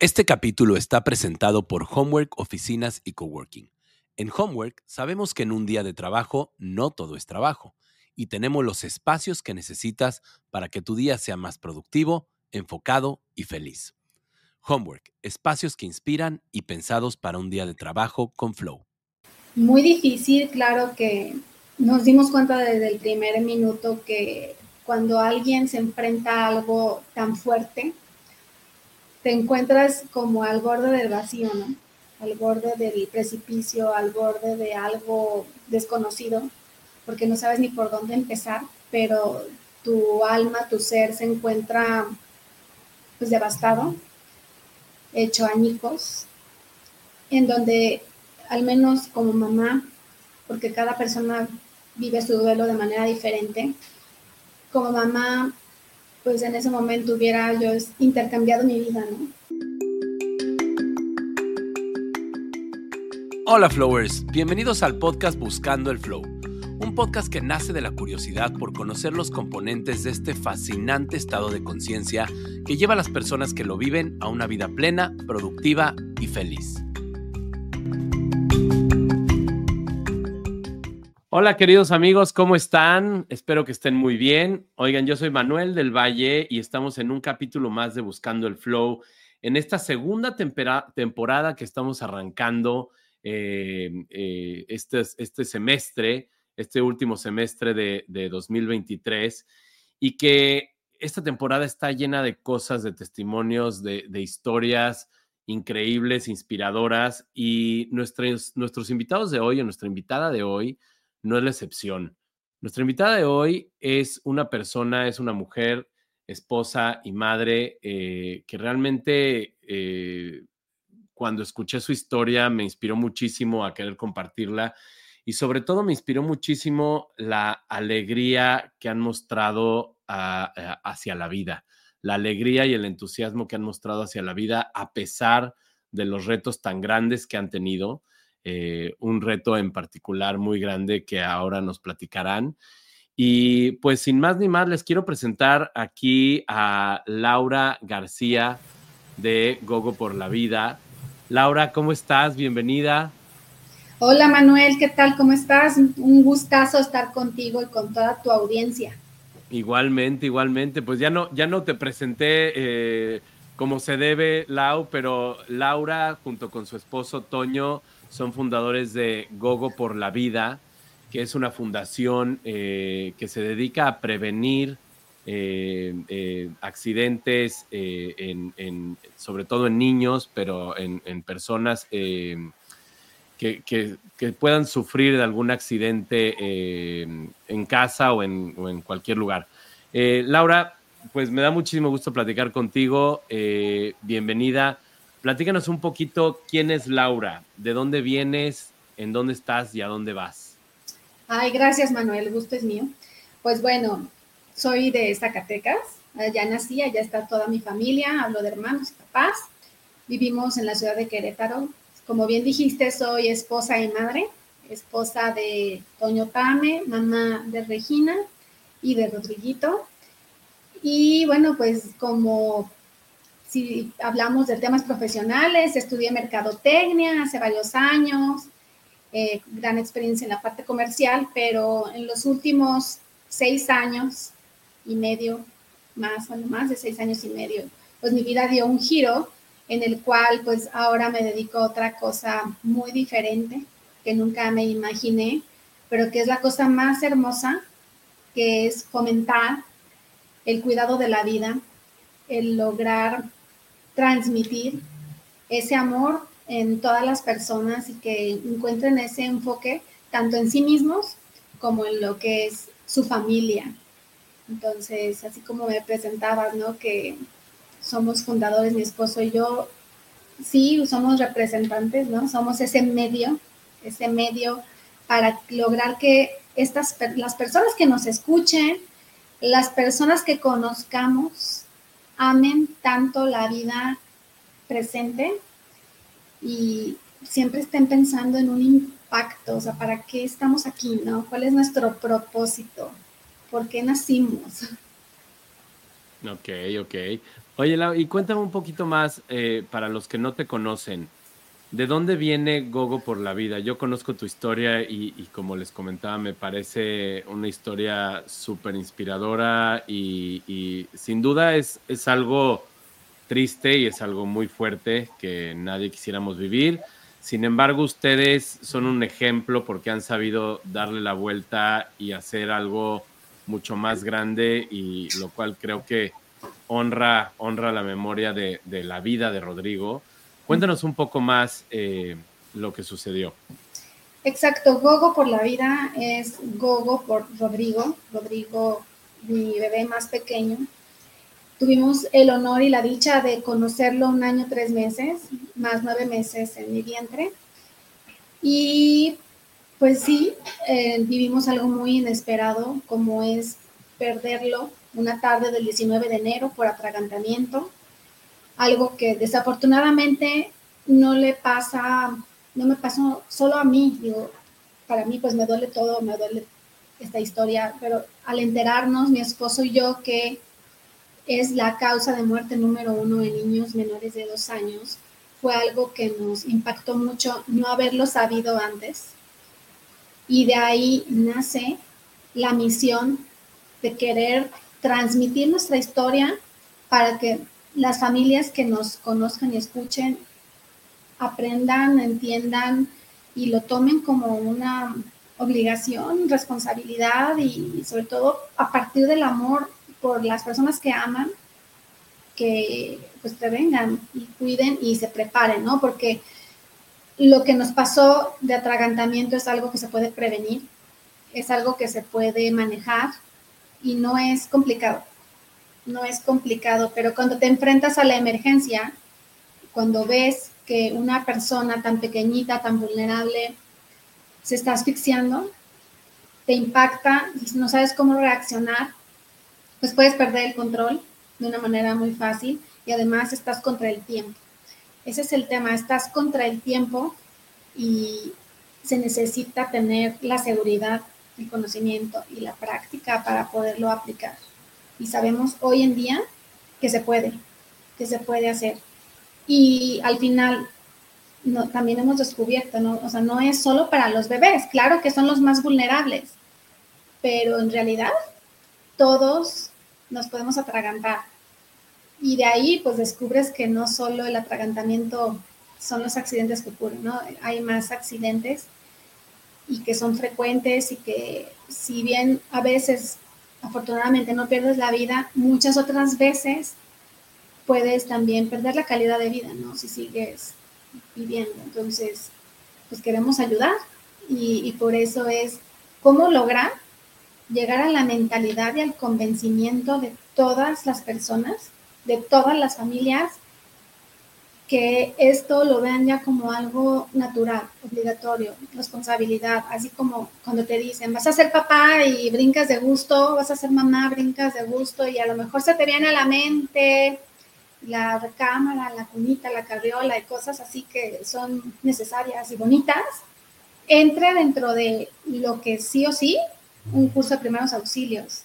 Este capítulo está presentado por Homework Oficinas y Coworking. En Homework sabemos que en un día de trabajo no todo es trabajo y tenemos los espacios que necesitas para que tu día sea más productivo, enfocado y feliz. Homework, espacios que inspiran y pensados para un día de trabajo con flow. Muy difícil, claro que nos dimos cuenta desde el primer minuto que cuando alguien se enfrenta a algo tan fuerte, te encuentras como al borde del vacío, ¿no? Al borde del precipicio, al borde de algo desconocido, porque no sabes ni por dónde empezar, pero tu alma, tu ser se encuentra pues devastado, hecho añicos, en donde al menos como mamá, porque cada persona vive su duelo de manera diferente, como mamá pues en ese momento hubiera yo intercambiado mi vida. Hola Flowers, bienvenidos al podcast Buscando el Flow, un podcast que nace de la curiosidad por conocer los componentes de este fascinante estado de conciencia que lleva a las personas que lo viven a una vida plena, productiva y feliz. Hola queridos amigos, ¿cómo están? Espero que estén muy bien. Oigan, yo soy Manuel del Valle y estamos en un capítulo más de Buscando el Flow. En esta segunda temporada que estamos arrancando eh, eh, este, este, semestre, este último semestre de, 2023, y que esta temporada está llena de cosas, de testimonios, de, de historias increíbles, inspiradoras, y nuestros, nuestros invitados de hoy, o nuestra invitada de hoy, no es la excepción. Nuestra invitada de hoy es una persona, es una mujer, esposa y madre eh, que realmente eh, cuando escuché su historia me inspiró muchísimo a querer compartirla y sobre todo me inspiró muchísimo la alegría que han mostrado hacia la vida, la alegría y el entusiasmo que han mostrado hacia la vida a pesar de los retos tan grandes que han tenido eh, un reto en particular muy grande que ahora nos platicarán. Y pues sin más ni más, les quiero presentar aquí a Laura García de Gogo por la Vida. Laura, ¿cómo estás? Bienvenida. Hola Manuel, ¿qué tal? ¿Cómo estás? Un gustazo estar contigo y con toda tu audiencia. Igualmente, igualmente. Pues ya no, ya no te presenté eh, como se debe, Lau, pero Laura, junto con su esposo Toño, son fundadores de Gogo por la Vida, que es una fundación eh, que se dedica a prevenir eh, eh, accidentes, en, sobre todo en niños, pero en, personas que, puedan sufrir de algún accidente en casa o en, o en cualquier lugar. Laura, pues me da muchísimo gusto platicar contigo. bienvenida. Platícanos un poquito quién es Laura, de dónde vienes, en dónde estás y a dónde vas. Ay, gracias Manuel, el gusto es mío. Pues bueno, soy de Zacatecas, allá nací, allá está toda mi familia, hablo de hermanos papás. Vivimos en la ciudad de Querétaro. Como bien dijiste, soy esposa y madre, esposa de Toño Tame, mamá de Regina y de Rodriguito. Y bueno, pues como si hablamos de temas profesionales, estudié mercadotecnia hace varios años, eh, gran experiencia en la parte comercial, pero en los últimos seis años y medio, más, bueno, más de seis años y medio, pues mi vida dio un giro en el cual pues ahora me dedico a otra cosa muy diferente que nunca me imaginé, pero que es la cosa más hermosa, que es fomentar el cuidado de la vida, el lograr transmitir ese amor en todas las personas y que encuentren ese enfoque tanto en sí mismos como en lo que es su familia. Entonces, así como me presentabas, ¿no? Que somos fundadores, mi esposo y yo, sí, somos representantes, ¿no? Somos ese medio, ese medio para lograr que estas, las personas que nos escuchen, las personas que conozcamos, amen tanto la vida presente y siempre estén pensando en un impacto, o sea, ¿para qué estamos aquí, no? ¿Cuál es nuestro propósito? ¿Por qué nacimos? Ok, ok. Oye, Lau, y cuéntame un poquito más eh, para los que no te conocen. ¿De dónde viene Gogo por la vida? Yo conozco tu historia y, como les comentaba, me parece una historia súper inspiradora y, sin duda es, es algo triste y es algo muy fuerte que nadie quisiéramos vivir. Sin embargo, ustedes son un ejemplo porque han sabido darle la vuelta y hacer algo mucho más grande y lo cual creo que honra, honra la memoria de, de la vida de Rodrigo Cuéntanos un poco más eh, lo que sucedió. Exacto, Gogo por la vida es Gogo por Rodrigo, Rodrigo, mi bebé más pequeño. Tuvimos el honor y la dicha de conocerlo un año, tres meses, más nueve meses en mi vientre. Y pues sí, eh, vivimos algo muy inesperado, como es perderlo una tarde del 19 de enero por atragantamiento algo que desafortunadamente no le pasa, no me pasó solo a mí, digo, para mí pues me duele todo, me duele esta historia, pero al enterarnos mi esposo y yo que es la causa de muerte número uno en niños menores de dos años, fue algo que nos impactó mucho no haberlo sabido antes. Y de ahí nace la misión de querer transmitir nuestra historia para que las familias que nos conozcan y escuchen aprendan, entiendan y lo tomen como una obligación, responsabilidad y sobre todo a partir del amor por las personas que aman, que pues prevengan y cuiden y se preparen, ¿no? Porque lo que nos pasó de atragantamiento es algo que se puede prevenir, es algo que se puede manejar y no es complicado no es complicado, pero cuando te enfrentas a la emergencia, cuando ves que una persona tan pequeñita, tan vulnerable, se está asfixiando, te impacta y no sabes cómo reaccionar, pues puedes perder el control de una manera muy fácil y además estás contra el tiempo. Ese es el tema, estás contra el tiempo y se necesita tener la seguridad, el conocimiento y la práctica para poderlo aplicar y sabemos hoy en día que se puede, que se puede hacer. Y al final también hemos descubierto, ¿no? O sea, no es solo para los bebés, claro que son los más vulnerables, pero en realidad todos nos podemos atragantar. Y de ahí pues descubres que no solo el atragantamiento son los accidentes que ocurren, ¿no? Hay más accidentes y que son frecuentes y que si bien a veces afortunadamente no pierdes la vida, muchas otras veces puedes también perder la calidad de vida, ¿no? Si sigues viviendo. Entonces, pues queremos ayudar y, por eso es cómo lograr llegar a la mentalidad y al convencimiento de todas las personas, de todas las familias, que esto lo vean ya como algo natural, obligatorio, responsabilidad, así como cuando te dicen, vas a ser papá y brincas de gusto, vas a ser mamá, brincas de gusto y a lo mejor se te viene a la mente la recámara, la cunita, la carriola y cosas así que son necesarias y bonitas, entre dentro de lo que sí o sí, un curso de primeros auxilios,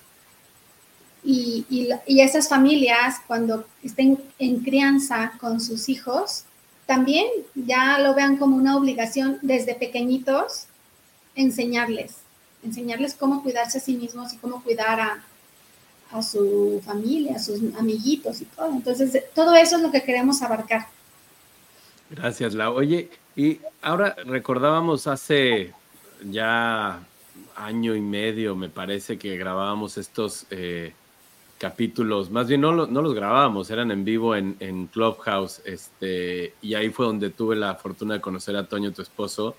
y, y, esas familias, cuando estén en crianza con sus hijos, también ya lo vean como una obligación desde pequeñitos enseñarles, enseñarles cómo cuidarse a sí mismos y cómo cuidar a, a su familia, a sus amiguitos y todo. Entonces, todo eso es lo que queremos abarcar. Gracias, Lau. Oye, y ahora recordábamos hace ya año y medio, me parece, que grabábamos estos eh, capítulos, más bien no, no los grabábamos, eran en vivo en, en, Clubhouse, este, y ahí fue donde tuve la fortuna de conocer a Toño, tu esposo,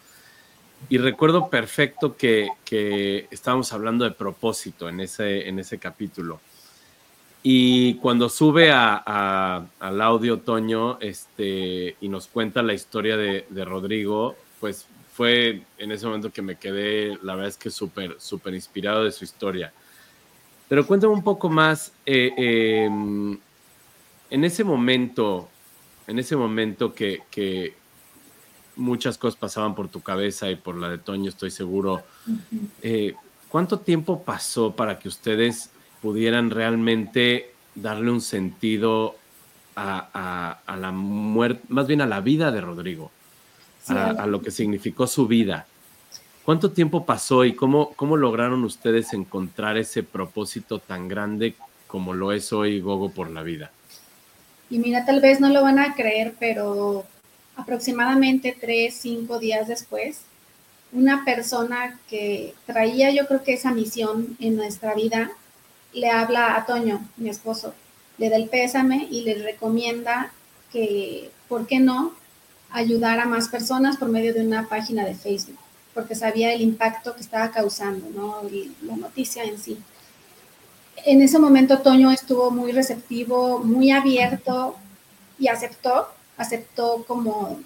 y recuerdo perfecto que, que estábamos hablando de propósito en ese, en ese capítulo. Y cuando sube a, al audio Toño este, y nos cuenta la historia de, de, Rodrigo, pues fue en ese momento que me quedé, la verdad es que súper, súper inspirado de su historia. Pero cuéntame un poco más, eh, em, en ese momento, en ese momento que, muchas cosas pasaban por tu cabeza y por la de Toño, estoy seguro, eh, ¿cuánto tiempo pasó para que ustedes pudieran realmente darle un sentido a, la muerte, más bien a la vida de Rodrigo, a, lo que significó su vida. ¿Cuánto tiempo pasó y cómo, cómo lograron ustedes encontrar ese propósito tan grande como lo es hoy Gogo por la vida? Y mira, tal vez no lo van a creer, pero aproximadamente tres, cinco días después, una persona que traía yo creo que esa misión en nuestra vida, le habla a Toño, mi esposo, le da el pésame y le recomienda que, ¿por qué no?, ayudar a más personas por medio de una página de Facebook, porque sabía el impacto que estaba causando, ¿no? la noticia en sí. En ese momento Toño estuvo muy receptivo, muy abierto y aceptó, aceptó como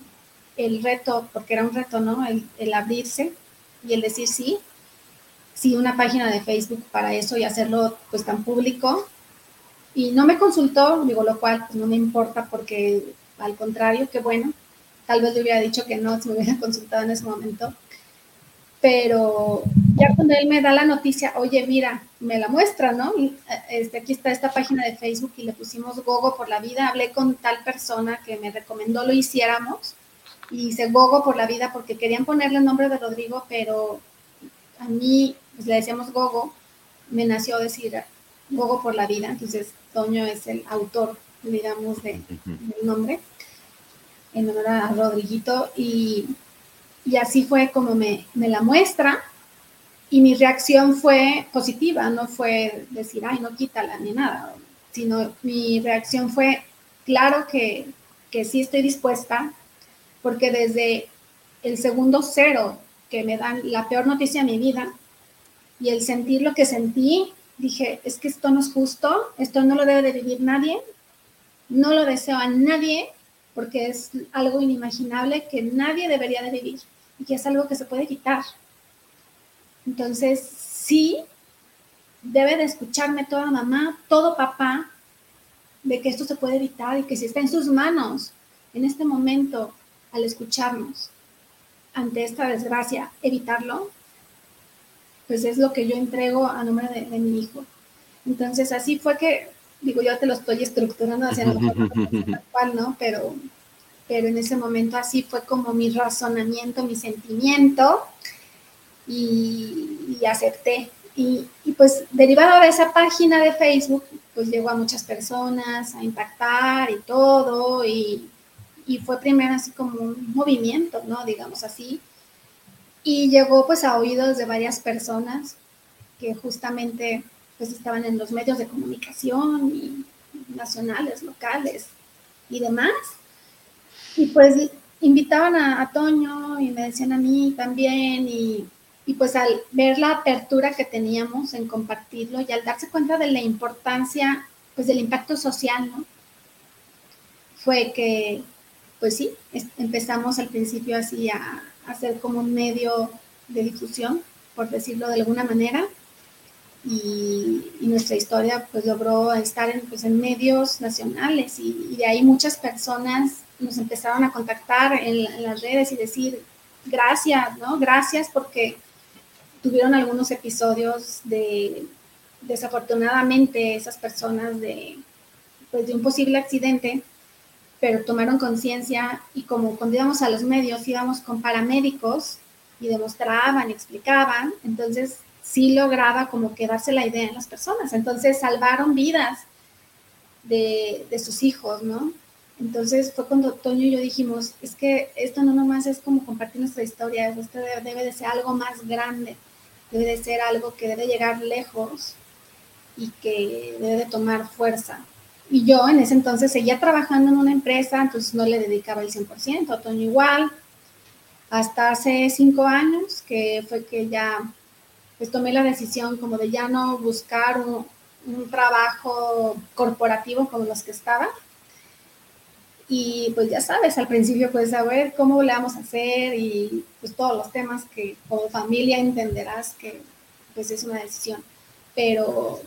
el reto, porque era un reto, ¿no? El, el abrirse y el decir sí, sí, una página de Facebook para eso y hacerlo pues tan público. Y no me consultó, digo, lo cual pues, no me importa porque al contrario, qué bueno. Tal vez le hubiera dicho que no si me hubiera consultado en ese momento. Pero ya cuando él me da la noticia, oye, mira, me la muestra, ¿no? Este, aquí está esta página de Facebook y le pusimos Gogo por la vida. Hablé con tal persona que me recomendó lo hiciéramos y hice Gogo por la vida porque querían ponerle el nombre de Rodrigo, pero a mí pues, le decíamos Gogo, me nació decir Gogo por la vida, entonces Toño es el autor, digamos, de, del nombre, en honor a Rodriguito, y, y así fue como me, me, la muestra, y mi reacción fue positiva, no fue decir, ay, no quítala ni nada, sino mi reacción fue, claro que, que sí estoy dispuesta, porque desde el segundo cero que me dan la peor noticia de mi vida y el sentir lo que sentí, dije, es que esto no es justo, esto no lo debe de vivir nadie, no lo deseo a nadie porque es algo inimaginable que nadie debería de vivir y es algo que se puede quitar. Entonces, sí, debe de escucharme toda mamá, todo papá, de que esto se puede evitar y que si está en sus manos en este momento al escucharnos ante esta desgracia, evitarlo, pues es lo que yo entrego a nombre de, mi hijo. Entonces así fue que, digo, yo te lo estoy estructurando hacia lo cual, ¿no? Pero, pero en ese momento así fue como mi razonamiento, mi sentimiento y, acepté. Y, y, pues derivado de esa página de Facebook, pues llegó a muchas personas a impactar y todo, y y fue primero así como un movimiento, ¿no? Digamos así. Y llegó pues a oídos de varias personas que justamente pues estaban en los medios de comunicación y nacionales, locales y demás. Y pues invitaban a, Toño y me decían a mí también y, y, pues al ver la apertura que teníamos en compartirlo y al darse cuenta de la importancia pues del impacto social, ¿no? Fue que pues sí, empezamos al principio así a, hacer como un medio de difusión, por decirlo de alguna manera, y, nuestra historia pues logró estar en, pues, en medios nacionales y, de ahí muchas personas nos empezaron a contactar en, las redes y decir gracias, ¿no? Gracias porque tuvieron algunos episodios de, desafortunadamente, esas personas de, pues, de un posible accidente pero tomaron conciencia y como cuando íbamos a los medios íbamos con paramédicos y demostraban, explicaban, entonces sí lograba como quedarse la idea en las personas. Entonces salvaron vidas de sus hijos, ¿no? Entonces fue cuando Toño y yo dijimos, es que esto no nomás es como compartir nuestra historia, esto debe de ser algo más grande, debe de ser algo que debe llegar lejos y que debe de tomar fuerza. Y yo en ese entonces seguía trabajando en una empresa, entonces no le dedicaba el 100%, a Toño igual. Hasta hace cinco años, que fue que ya pues tomé la decisión como de ya no buscar un, un trabajo corporativo como los que estaba. Y pues ya sabes, al principio pues a ver cómo le vamos a hacer y pues todos los temas que como familia entenderás que pues es una decisión. Pero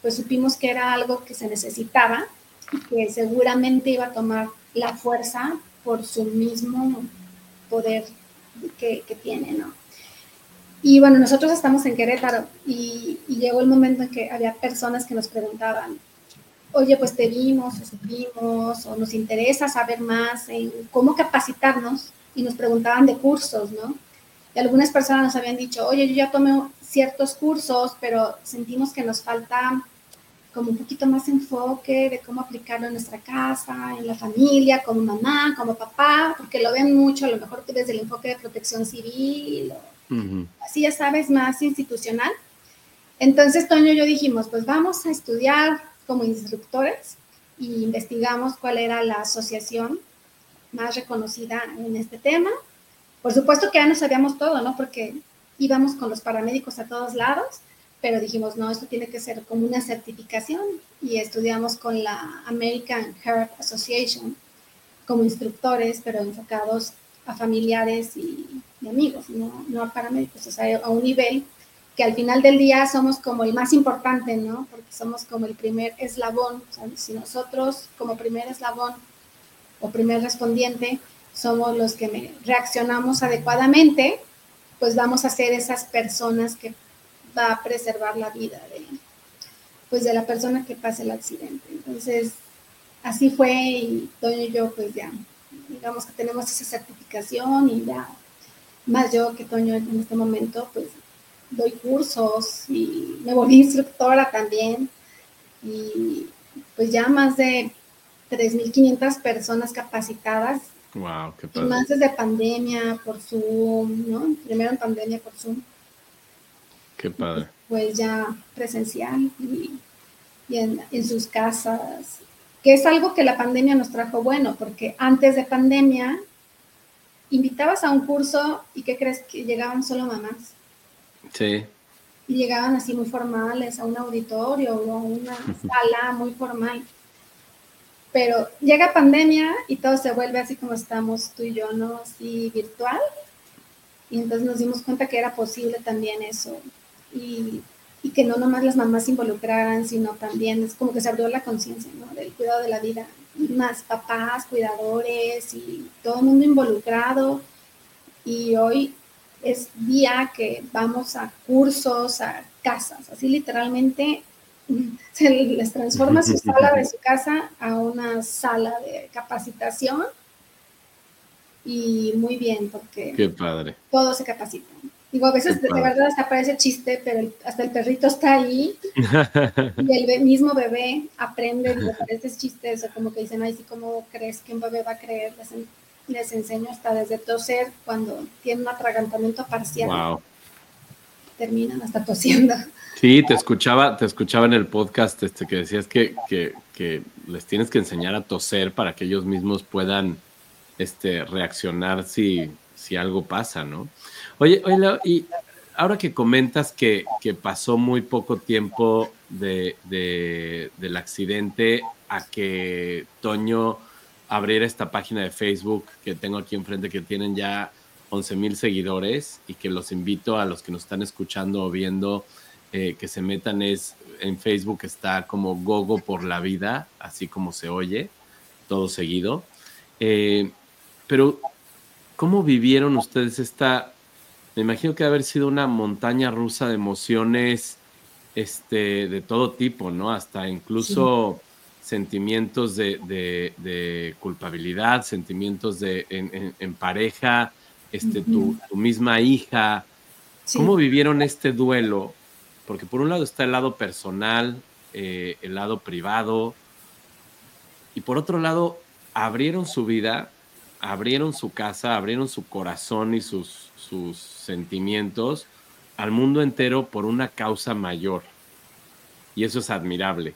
pues supimos que era algo que se necesitaba y que seguramente iba a tomar la fuerza por su mismo poder que, tiene, ¿no? Y bueno, nosotros estamos en Querétaro y, llegó el momento en que había personas que nos preguntaban, oye, pues te vimos o supimos o nos interesa saber más en cómo capacitarnos y nos preguntaban de cursos, ¿no? Y algunas personas nos habían dicho, oye, yo ya tomé ciertos cursos, pero sentimos que nos falta como un poquito más enfoque de cómo aplicarlo en nuestra casa, en la familia, como mamá, como papá, porque lo ven mucho, a lo mejor desde el enfoque de protección civil, así ya sabes, más institucional. Entonces, Toño y yo dijimos, pues vamos a estudiar como instructores y investigamos cuál era la asociación más reconocida en este tema. Por supuesto que ya no sabíamos todo, ¿no? Porque íbamos con los paramédicos a todos lados, pero dijimos, no, esto tiene que ser como una certificación y estudiamos con la American Heart Association como instructores, pero enfocados a familiares y, amigos, no, no, a paramédicos, o sea, a un nivel que al final del día somos como el más importante, ¿no? Porque somos como el primer eslabón, si nosotros como primer eslabón o primer respondiente somos los que reaccionamos adecuadamente, pues vamos a ser esas personas que va a preservar la vida de, pues de la persona que pase el accidente. Entonces, así fue y Toño y yo pues ya, digamos que tenemos esa certificación y ya, más yo que Toño en este momento pues doy cursos y me volví instructora también y pues ya más de 3.500 personas capacitadas. Wow, qué padre. Y más desde pandemia por Zoom, ¿no? Primero en pandemia por Zoom. Qué padre. Pues ya presencial y, en, en, sus casas, que es algo que la pandemia nos trajo bueno, porque antes de pandemia invitabas a un curso y ¿qué crees que llegaban solo mamás? Sí. Y llegaban así muy formales a un auditorio o a una sala muy formal. Pero llega pandemia y todo se vuelve así como estamos tú y yo, ¿no? Así virtual. Y entonces nos dimos cuenta que era posible también eso. Y, y que no nomás las mamás se involucraran, sino también es como que se abrió la conciencia, ¿no? Del cuidado de la vida. Más papás, cuidadores y todo el mundo involucrado. Y hoy es día que vamos a cursos, a casas, así literalmente se les transforma su sala de su casa a una sala de capacitación y muy bien porque Qué padre. todo se capacita. Digo, a veces de, verdad hasta parece chiste, pero hasta el perrito está ahí y el mismo bebé aprende, me parece chiste, eso como que dicen, ay, sí, ¿cómo crees que un bebé va a creer? Les, les enseño hasta desde toser cuando tiene un atragantamiento parcial. Wow. Terminan hasta tosiendo. Sí, te escuchaba, te escuchaba en el podcast este, que decías que, les tienes que enseñar a toser para que ellos mismos puedan este, reaccionar si, si algo pasa, ¿no? Oye, oye, y ahora que comentas que, pasó muy poco tiempo de, del accidente a que Toño abriera esta página de Facebook que tengo aquí enfrente, que tienen ya 11 mil seguidores y que los invito a los que nos están escuchando o viendo eh, que se metan es en Facebook está como Gogo por la vida, así como se oye, todo seguido. Eh, pero, ¿cómo vivieron ustedes esta? Me imagino que debe haber sido una montaña rusa de emociones este, de todo tipo, ¿no? Hasta incluso sentimientos de, culpabilidad, sentimientos de en, pareja, este, tu, misma hija. ¿Cómo vivieron este duelo? Porque por un lado está el lado personal, eh, el lado privado, y por otro lado abrieron su vida, abrieron su casa, abrieron su corazón y sus, sus sentimientos al mundo entero por una causa mayor. Y eso es admirable.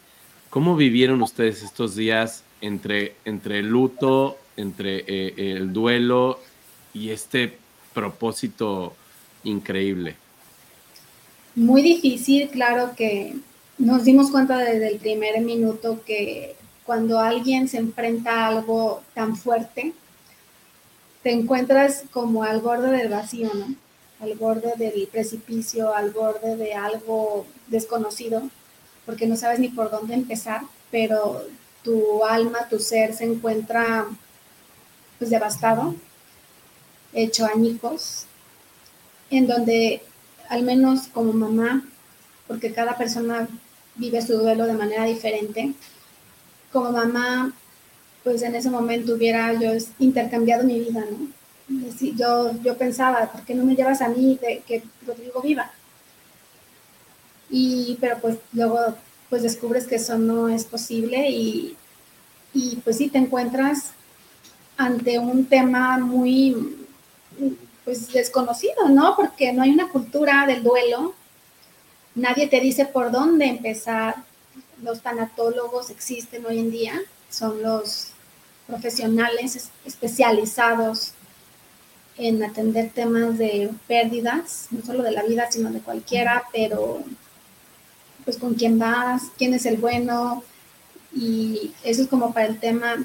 ¿Cómo vivieron ustedes estos días entre, entre el luto, entre eh, el duelo y este propósito increíble? Muy difícil, claro que nos dimos cuenta desde el primer minuto que cuando alguien se enfrenta a algo tan fuerte, te encuentras como al borde del vacío, ¿no? Al borde del precipicio, al borde de algo desconocido, porque no sabes ni por dónde empezar, pero tu alma, tu ser se encuentra pues devastado, hecho añicos, en donde al menos como mamá, porque cada persona vive su duelo de manera diferente, como mamá, pues en ese momento hubiera yo intercambiado mi vida, ¿no? yo, yo pensaba, ¿por qué no me llevas a mí de que Rodrigo viva? Y, pero pues luego pues descubres que eso no es posible y, y pues sí te encuentras ante un tema muy pues desconocido, ¿no? Porque no hay una cultura del duelo, nadie te dice por dónde empezar. Los tanatólogos existen hoy en día, son los profesionales especializados en atender temas de pérdidas, no solo de la vida, sino de cualquiera, pero pues con quién vas, quién es el bueno, y eso es como para el tema,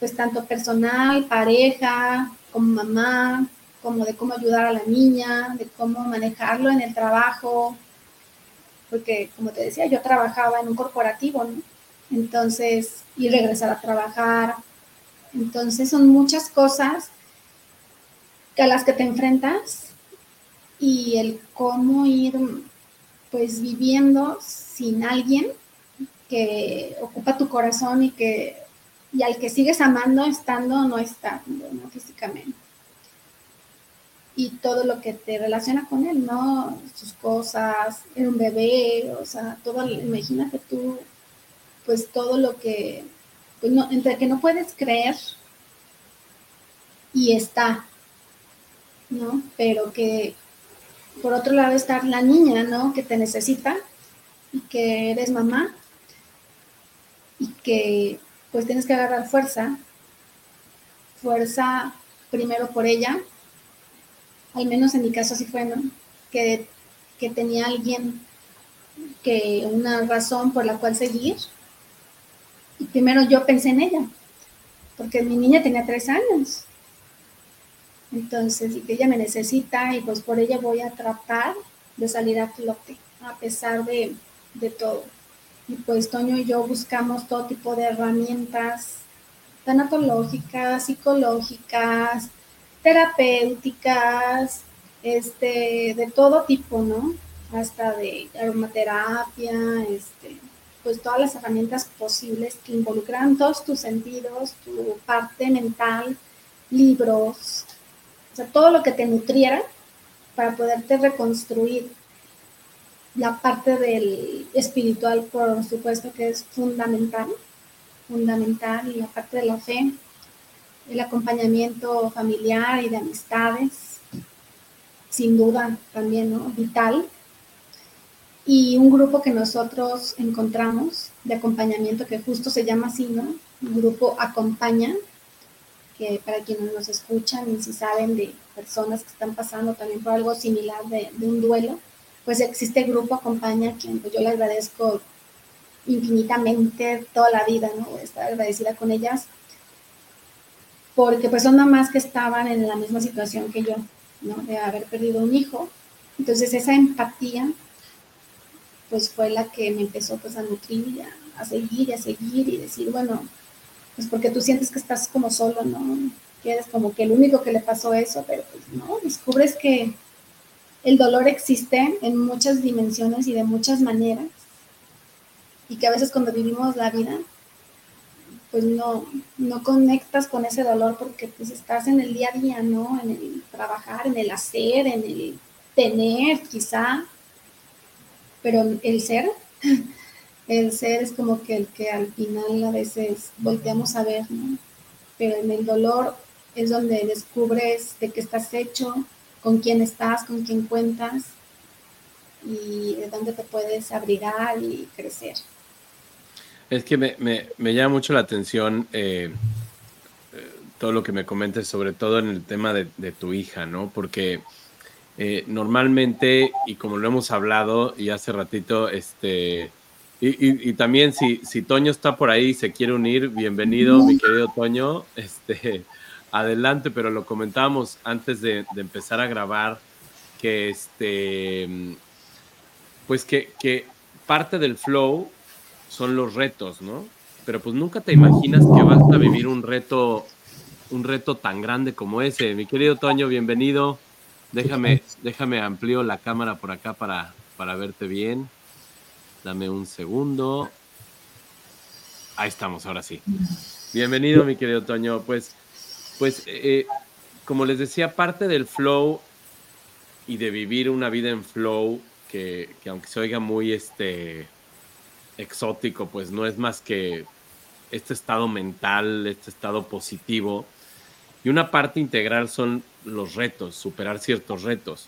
pues tanto personal, pareja, como mamá, como de cómo ayudar a la niña, de cómo manejarlo en el trabajo, porque como te decía, yo trabajaba en un corporativo, ¿no? Entonces, y regresar a trabajar. Entonces son muchas cosas a las que te enfrentas y el cómo ir pues viviendo sin alguien que ocupa tu corazón y que y al que sigues amando estando o no estando ¿no? físicamente y todo lo que te relaciona con él, ¿no? Sus cosas, era un bebé, o sea, todo, imagínate tú, pues todo lo que, pues no, entre que no puedes creer y está, ¿no? Pero que por otro lado está la niña, ¿no? Que te necesita y que eres mamá y que pues tienes que agarrar fuerza, fuerza primero por ella, al menos en mi caso así fue, ¿no? Que, que tenía alguien que una razón por la cual seguir. Y primero yo pensé en ella, porque mi niña tenía tres años. Entonces, que ella me necesita y pues por ella voy a tratar de salir a flote, a pesar de, de todo. Y pues Toño y yo buscamos todo tipo de herramientas tanatológicas, psicológicas, terapéuticas, este, de todo tipo, ¿no? Hasta de aromaterapia, este, pues todas las herramientas posibles que involucran todos tus sentidos, tu parte mental, libros, sea, todo lo que te nutriera para poderte reconstruir. La parte del espiritual, por supuesto, que es fundamental, fundamental, y la parte de la fe, el acompañamiento familiar y de amistades, sin duda también, ¿no? Vital. Y un grupo que nosotros encontramos de acompañamiento que justo se llama así, ¿no? Un grupo Acompaña, que para quienes nos escuchan y si saben de personas que están pasando también por algo similar de, un duelo, pues existe el grupo Acompaña, quien pues yo le agradezco infinitamente toda la vida, ¿no? Estar agradecida con ellas porque pues son mamás que estaban en la misma situación que yo, ¿no? De haber perdido un hijo. Entonces esa empatía pues fue la que me empezó pues a nutrir, a, a seguir a seguir y decir, bueno, pues porque tú sientes que estás como solo, ¿no? Que eres como que el único que le pasó eso, pero pues no, descubres que el dolor existe en muchas dimensiones y de muchas maneras y que a veces cuando vivimos la vida pues no, no conectas con ese dolor porque pues estás en el día a día, ¿no? En el trabajar, en el hacer, en el tener quizá, pero el ser, el ser es como que el que al final a veces volteamos a ver, ¿no? Pero en el dolor es donde descubres de qué estás hecho, con quién estás, con quién cuentas y de dónde te puedes abrigar y crecer. Es que me, me, llama mucho la atención eh, eh, todo lo que me comentes, sobre todo en el tema de, tu hija, ¿no? Porque eh, normalmente, y como lo hemos hablado y hace ratito, este, y, y, también si, si Toño está por ahí y se quiere unir, bienvenido, mi querido Toño, este, adelante, pero lo comentábamos antes de, empezar a grabar, que este, pues que, que parte del flow son los retos, ¿no? Pero pues nunca te imaginas que vas a vivir un reto, un reto tan grande como ese. Mi querido Toño, bienvenido. Déjame, déjame amplío la cámara por acá para, para verte bien. Dame un segundo. Ahí estamos, ahora sí. Bienvenido, mi querido Toño. Pues, pues eh, como les decía, parte del flow y de vivir una vida en flow, que, que, aunque se oiga muy este, exótico, pues no es más que este estado mental, este estado positivo. Y una parte integral son los retos, superar ciertos retos.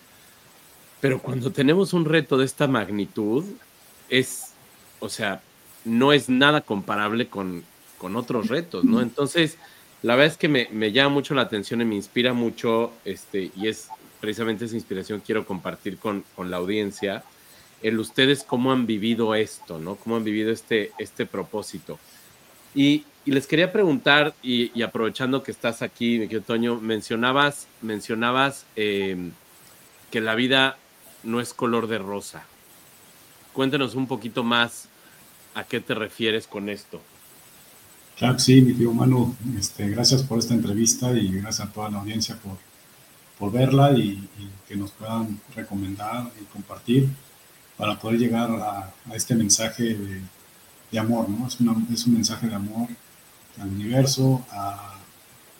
Pero cuando tenemos un reto de esta magnitud, es, o sea, no es nada comparable con, con otros retos, ¿no? Entonces, la verdad es que me, me, llama mucho la atención y me inspira mucho, este, y es precisamente esa inspiración que quiero compartir con, con la audiencia, el ustedes cómo han vivido esto, ¿no? Cómo han vivido este, este propósito. Y, y les quería preguntar, y, aprovechando que estás aquí, mi Toño, mencionabas, mencionabas eh, que la vida no es color de rosa. Cuéntanos un poquito más a qué te refieres con esto. Claro sí, mi tío Manu, este, gracias por esta entrevista y gracias a toda la audiencia por, por verla y, y, que nos puedan recomendar y compartir para poder llegar a, a este mensaje de, de amor, ¿no? Es, una, es, un mensaje de amor al universo, a,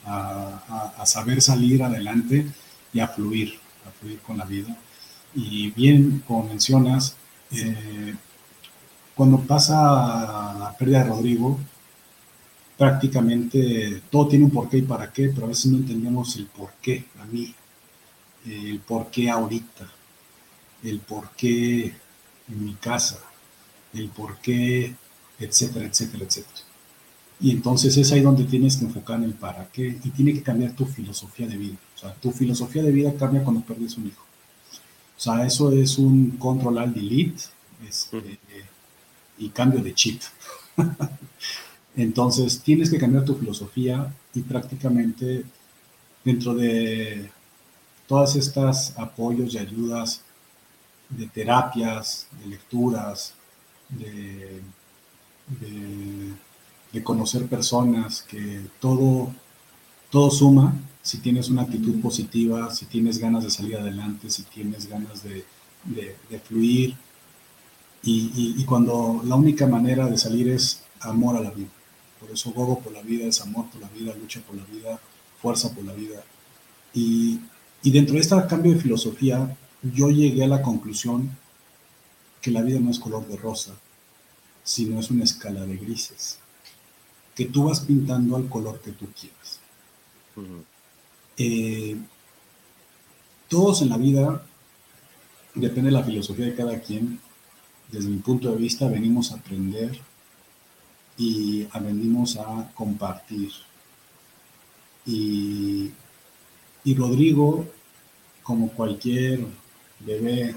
a, saber salir adelante y a fluir, a fluir con la vida. Y bien, como mencionas, eh, cuando pasa la pérdida de Rodrigo, prácticamente todo tiene un porqué y para qué, pero a veces no entendemos el porqué a mí, el porqué ahorita, el porqué en mi casa, el porqué, etcétera, etcétera, etcétera. Y entonces es ahí donde tienes que enfocar en el para qué y tiene que cambiar tu filosofía de vida. O sea, tu filosofía de vida cambia cuando pierdes un hijo. O sea, eso es un control al delete este, y cambio de chip. Entonces, tienes que cambiar tu filosofía y prácticamente dentro de todas estas apoyos y ayudas de terapias, de lecturas, de, de, de conocer personas, que todo, todo suma si tienes una actitud positiva, si tienes ganas de salir adelante, si tienes ganas de, fluir. Y, cuando la única manera de salir es amor a la vida. Por eso gogo por la vida es amor por la vida, lucha por la vida, fuerza por la vida. Y, y dentro de este cambio de filosofía, yo llegué a la conclusión que la vida no es color de rosa, sino es una escala de grises, que tú vas pintando al color que tú quieras. Eh, todos en la vida, depende de la filosofía de cada quien, desde mi punto de vista, venimos a aprender y venimos a compartir. Y, y Rodrigo, como cualquier bebé,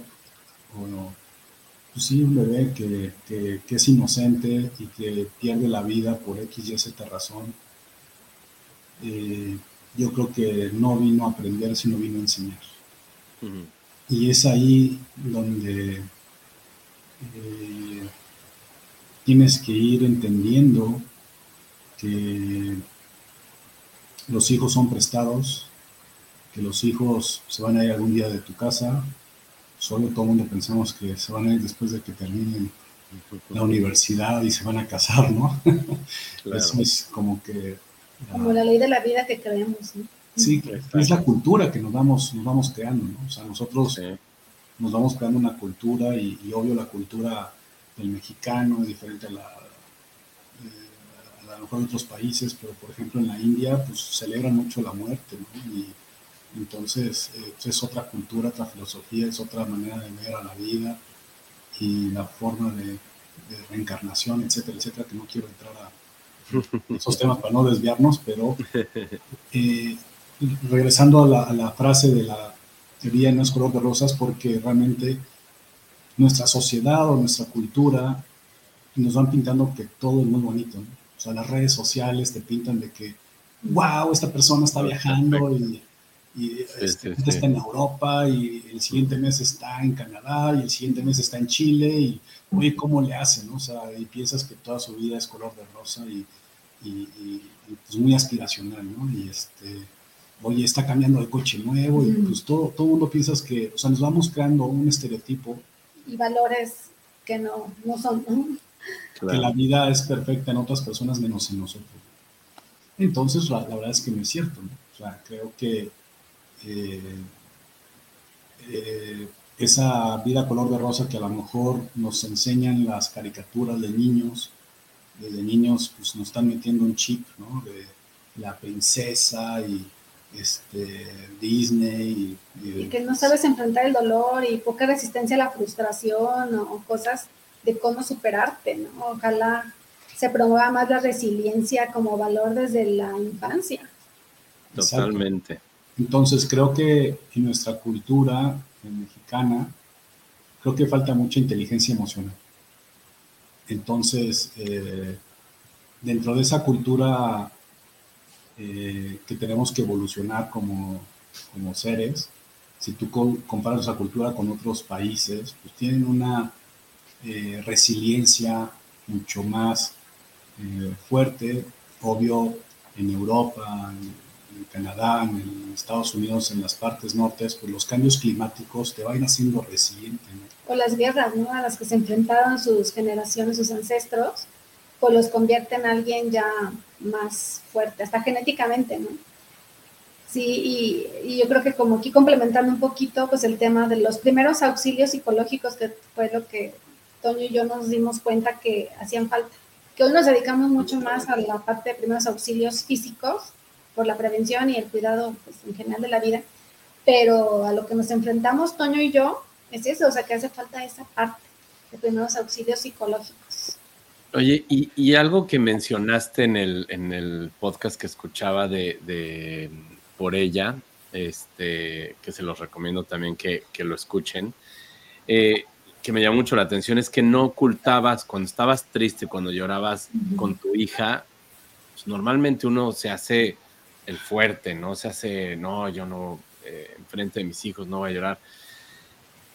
o pues sí, un bebé que, que, que, es inocente y que pierde la vida por X y Z razón, eh, yo creo que no vino a aprender, sino vino a enseñar. Uh -huh. Y es ahí donde eh, tienes que ir entendiendo que los hijos son prestados, que los hijos se van a ir algún día de tu casa, solo todo el mundo pensamos que se van a ir después de que terminen la universidad y se van a casar, ¿no? Claro. Eso es como que... Como la ley de la vida que creemos, ¿no? Sí, es la cultura que nos vamos, nos vamos creando, ¿no? O sea, nosotros sí. nos vamos creando una cultura y, y, obvio la cultura del mexicano es diferente a la, eh, a lo mejor de otros países, pero por ejemplo en la India pues celebran mucho la muerte, ¿no? Y, entonces eh, es otra cultura, otra filosofía, es otra manera de ver a la vida y la forma de, de reencarnación, etcétera, etcétera, que no quiero entrar a esos temas para no desviarnos, pero eh, regresando a la, a la, frase de la teoría no es color de rosas, porque realmente nuestra sociedad o nuestra cultura nos van pintando que todo es muy bonito. ¿no? O sea, las redes sociales te pintan de que, wow, esta persona está viajando y y este, sí, sí, está en Europa y el siguiente mes está en Canadá y el siguiente mes está en Chile y oye, ¿cómo le hacen? No? O sea, y piensas que toda su vida es color de rosa y, y, y, y pues muy aspiracional, ¿no? Y este, oye, está cambiando de coche nuevo y pues todo, todo mundo piensa que, o sea, nos vamos creando un estereotipo. Y valores que no, no son, ¿no? que la vida es perfecta en otras personas menos en nosotros. Entonces, la, verdad es que no es cierto. ¿no? O sea, creo que eh, eh, esa vida color de rosa que a lo mejor nos enseñan las caricaturas de niños, desde niños pues nos están metiendo un chip, ¿no? De la princesa y este, Disney. Y, que no sabes enfrentar el dolor y poca resistencia a la frustración o cosas de cómo superarte, ¿no? Ojalá se promueva más la resiliencia como valor desde la infancia. Totalmente. Entonces creo que en nuestra cultura mexicana, creo que falta mucha inteligencia emocional. Entonces, eh, dentro de esa cultura eh, que tenemos que evolucionar como, como seres, si tú comparas esa cultura con otros países, pues tienen una eh, resiliencia mucho más fuerte, obvio, en Europa, en Canadá, en Estados Unidos, en las partes nortes, pues los cambios climáticos te van haciendo resiliente. O las guerras, ¿no? A las que se enfrentaron sus generaciones, sus ancestros, pues los convierte en alguien ya más fuerte, hasta genéticamente, ¿no? Sí, y, yo creo que como aquí complementando un poquito, pues el tema de los primeros auxilios psicológicos, que fue lo que Toño y yo nos dimos cuenta que hacían falta. Que hoy nos dedicamos mucho más a la parte de primeros auxilios físicos, por la prevención y el cuidado pues, en general de la vida, pero a lo que nos enfrentamos Toño y yo es eso, o sea que hace falta esa parte de primeros auxilios psicológicos. Oye, y, algo que mencionaste en el, en el podcast que escuchaba de, por ella, este, que se los recomiendo también que, lo escuchen, eh, que me llamó mucho la atención, es que no ocultabas cuando estabas triste, cuando llorabas con tu hija, pues normalmente uno se hace el fuerte, ¿no? Se hace, no, yo no, eh, enfrente de mis hijos no voy a llorar.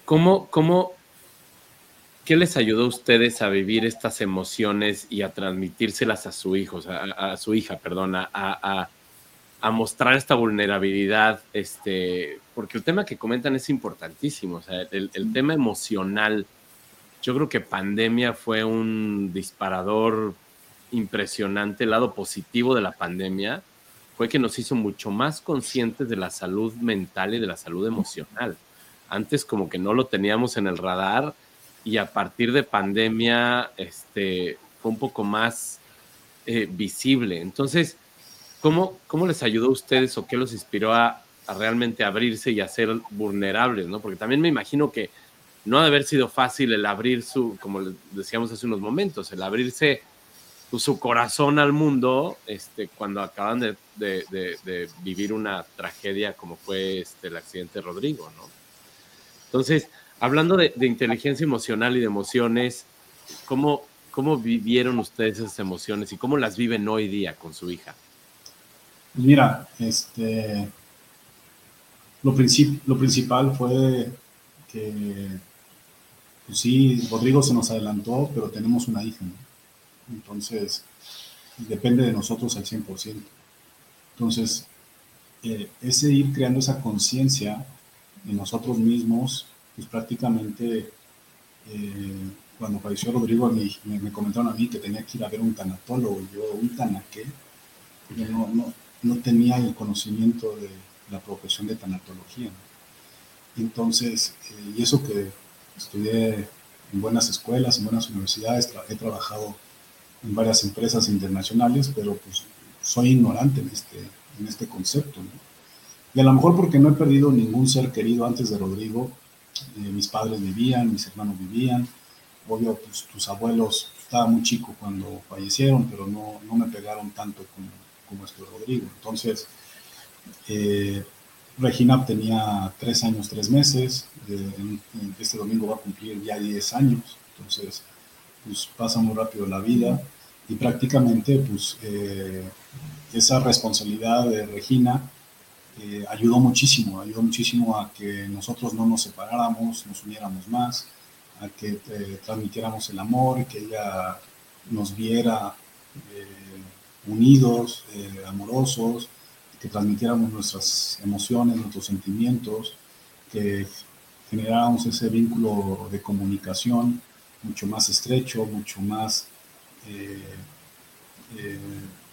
¿Cómo, cómo, qué les ayudó a ustedes a vivir estas emociones y a transmitírselas a su hijo, a, su hija, perdón, a, a, mostrar esta vulnerabilidad? Este, porque el tema que comentan es importantísimo, o sea, el, el tema emocional. Yo creo que pandemia fue un disparador impresionante, el lado positivo de la pandemia fue que nos hizo mucho más conscientes de la salud mental y de la salud emocional. Antes como que no lo teníamos en el radar y a partir de pandemia este, fue un poco más eh, visible. Entonces, ¿cómo, ¿cómo les ayudó a ustedes o qué los inspiró a, realmente abrirse y a ser vulnerables? ¿no? Porque también me imagino que no ha de haber sido fácil el abrir su, como decíamos hace unos momentos, el abrirse su corazón al mundo este, cuando acaban de, de, vivir una tragedia como fue este, el accidente de Rodrigo, ¿no? Entonces, hablando de, inteligencia emocional y de emociones, ¿cómo, ¿cómo vivieron ustedes esas emociones y cómo las viven hoy día con su hija? Mira, este, lo, lo principal fue que, pues sí, Rodrigo se nos adelantó, pero tenemos una hija, ¿no? Entonces, depende de nosotros al 100%. Entonces, eh, ese ir creando esa conciencia en nosotros mismos, pues prácticamente eh, cuando falleció Rodrigo me, comentaron a mí que tenía que ir a ver un tanatólogo, yo un tanaqué, yo no, no, tenía el conocimiento de la profesión de tanatología. Entonces, eh, y eso que estudié en buenas escuelas, en buenas universidades, he trabajado en varias empresas internacionales, pero pues soy ignorante en este, en este concepto. Y a lo mejor porque no he perdido ningún ser querido antes de Rodrigo, eh, mis padres vivían, mis hermanos vivían, obvio pues, tus abuelos, estaba muy chico cuando fallecieron, pero no, no me pegaron tanto como, como este Rodrigo. Entonces, eh, Regina tenía tres años, tres meses, eh, este domingo va a cumplir ya 10 años, entonces pues pasa muy rápido la vida y prácticamente pues eh, esa responsabilidad de Regina eh, ayudó muchísimo, ayudó muchísimo a que nosotros no nos separáramos, nos uniéramos más, a que eh, transmitiéramos el amor, que ella nos viera unidos, amorosos, que transmitiéramos nuestras emociones, nuestros sentimientos, que generáramos ese vínculo de comunicación mucho más estrecho, mucho más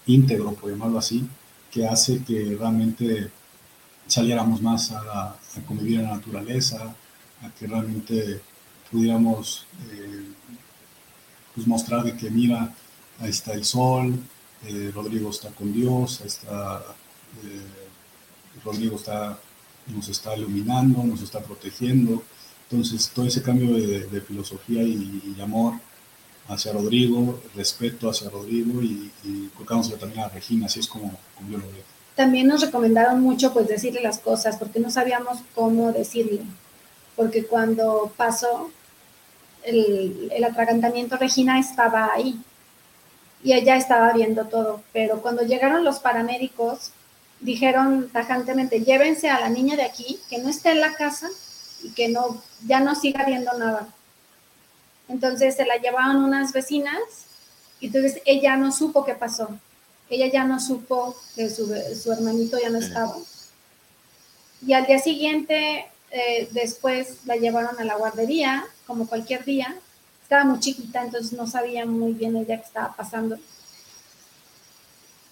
íntegro, por llamarlo así, que hace que realmente saliéramos más a, convivir en la naturaleza, a que realmente pudiéramos pues mostrar de que mira, ahí está el sol, eh, Rodrigo está con Dios, está, eh, Rodrigo está, nos está iluminando, nos está protegiendo. Entonces, todo ese cambio de, filosofía y, amor hacia Rodrigo, respeto hacia Rodrigo y, y también a Regina, así es como, yo lo veo. También nos recomendaron mucho pues decirle las cosas porque no sabíamos cómo decirle, porque cuando pasó el, el atragantamiento Regina estaba ahí, y ella estaba viendo todo. Pero cuando llegaron los paramédicos, dijeron tajantemente, llévense a la niña de aquí, que no esté en la casa y que no, ya no siga viendo nada. Entonces se la llevaron unas vecinas y entonces ella no supo qué pasó. Ella ya no supo que su, hermanito ya no estaba. Y al día siguiente, eh, después la llevaron a la guardería, como cualquier día, estaba muy chiquita, entonces no sabía muy bien ella qué estaba pasando.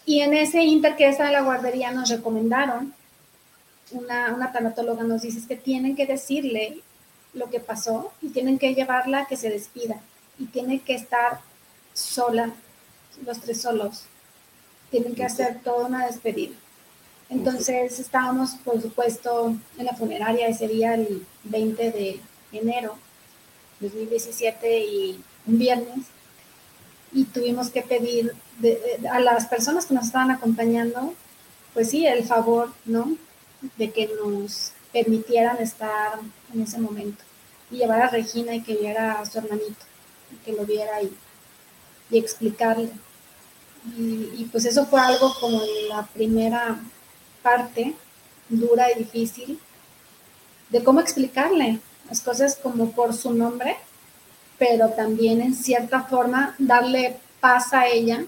Y en ese inter que estaba en la guardería nos recomendaron, una, una tanatóloga nos dice que tienen que decirle lo que pasó y tienen que llevarla a que se despida y tiene que estar sola, los tres solos. Tienen que hacer toda una despedida. Entonces estábamos, por supuesto, en la funeraria ese día, el 20 de enero 2017 y un viernes, y tuvimos que pedir a las personas que nos estaban acompañando, pues sí, el favor, ¿no? De que nos permitieran estar en ese momento y llevar a Regina y que viera a su hermanito, que lo viera y, y explicarle. Y, y, pues eso fue algo como la primera parte dura y difícil de cómo explicarle, las cosas como por su nombre, pero también en cierta forma darle paz a ella,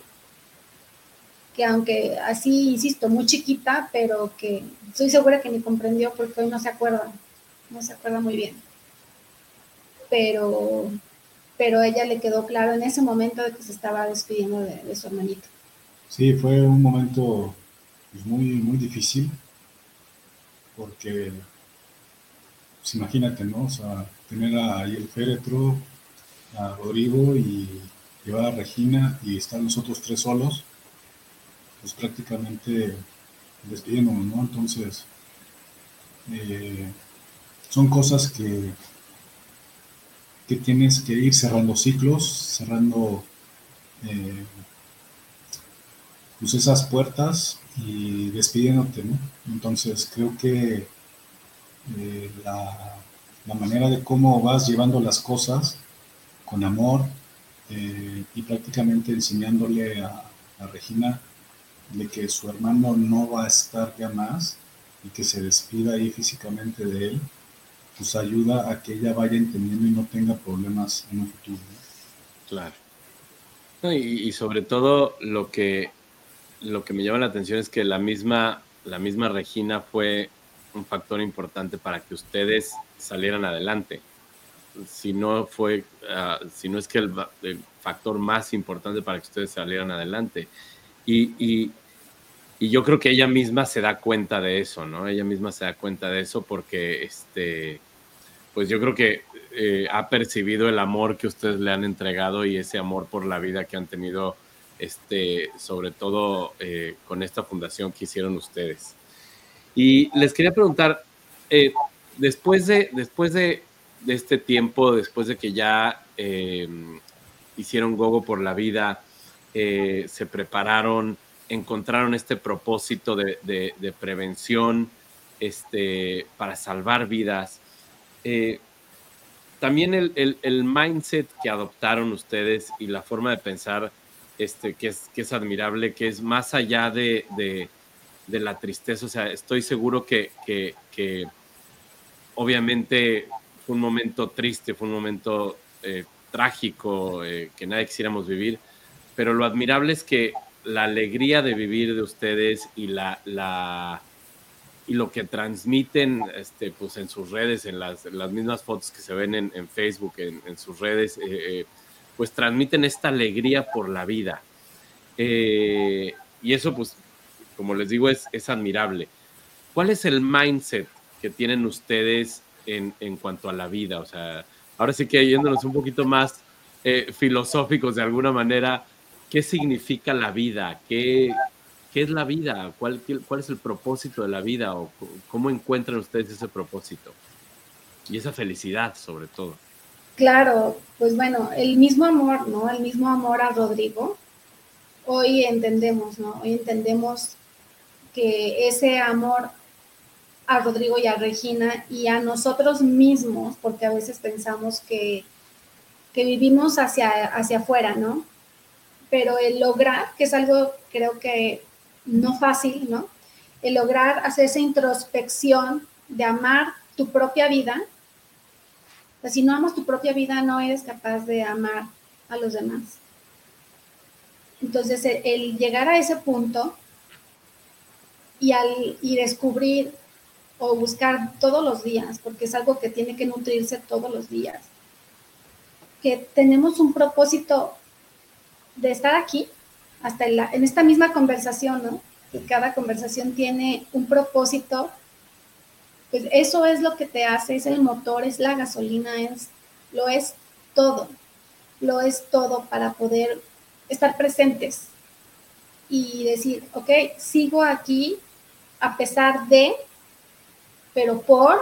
que aunque así, insisto, muy chiquita, pero que estoy segura que ni comprendió porque hoy no se acuerda, no se acuerda muy bien. Pero, pero ella le quedó claro en ese momento de que se estaba despidiendo de, su hermanito. Sí, fue un momento pues, muy, muy difícil porque pues imagínate, ¿no? O sea, tener ahí el féretro, a Rodrigo y llevar a Regina y estar nosotros tres solos, pues prácticamente despidiéndonos, ¿no? Entonces, eh, son cosas que, que tienes que ir cerrando ciclos, cerrando eh, pues esas puertas y despidiéndote, ¿no? Entonces creo que eh, la, manera de cómo vas llevando las cosas con amor y prácticamente enseñándole a, Regina de que su hermano no va a estar ya más y que se despida ahí físicamente de él, pues ayuda a que ella vaya entendiendo y no tenga problemas en un futuro. Claro. y, sobre todo lo que, lo que me llama la atención es que la misma, la misma Regina fue un factor importante para que ustedes salieran adelante. Si no fue, ah, si no es que el, factor más importante para que ustedes salieran adelante. Y, yo creo que ella misma se da cuenta de eso, ¿no? Ella misma se da cuenta de eso porque, este, pues yo creo que eh, ha percibido el amor que ustedes le han entregado y ese amor por la vida que han tenido, este, sobre todo eh, con esta fundación que hicieron ustedes. Y les quería preguntar, eh, después, de, después de, este tiempo, después de que ya hicieron Gogo por la vida, eh, se prepararon, encontraron este propósito de, prevención este, para salvar vidas. también el, mindset que adoptaron ustedes y la forma de pensar este, que, es, que es admirable, que es más allá de de la tristeza. O sea, estoy seguro que, que, obviamente fue un momento triste, fue un momento eh, trágico eh, que nadie quisiéramos vivir, pero lo admirable es que la alegría de vivir de ustedes y la, la y lo que transmiten este, pues en sus redes, en las, las mismas fotos que se ven en, Facebook, en, sus redes, eh, pues transmiten esta alegría por la vida. Eh, y eso, pues, como les digo, es, es admirable. ¿Cuál es el mindset que tienen ustedes en, en, cuanto a la vida? O sea, ahora sí que yéndonos un poquito más eh, filosóficos de alguna manera, ¿qué significa la vida? ¿Qué, qué es la vida? ¿Cuál, ¿Cuál es el propósito de la vida? ¿O cómo encuentran ustedes ese propósito? Y esa felicidad, sobre todo. Claro, pues bueno, el mismo amor, ¿no? El mismo amor a Rodrigo. Hoy entendemos, ¿no? Hoy entendemos que ese amor a Rodrigo y a Regina y a nosotros mismos, porque a veces pensamos que, que vivimos hacia, hacia afuera, ¿no? Pero el lograr, que es algo creo que no fácil, ¿no? El lograr hacer esa introspección de amar tu propia vida. si no amas tu propia vida, no eres capaz de amar a los demás. Entonces, el, llegar a ese punto y, al, y descubrir o buscar todos los días, porque es algo que tiene que nutrirse todos los días, que tenemos un propósito de estar aquí, hasta en, en esta misma conversación, ¿no? Que cada conversación tiene un propósito, pues eso es lo que te hace, es el motor, es la gasolina, es, lo es todo, lo es todo para poder estar presentes y decir, ok, sigo aquí a pesar de, pero por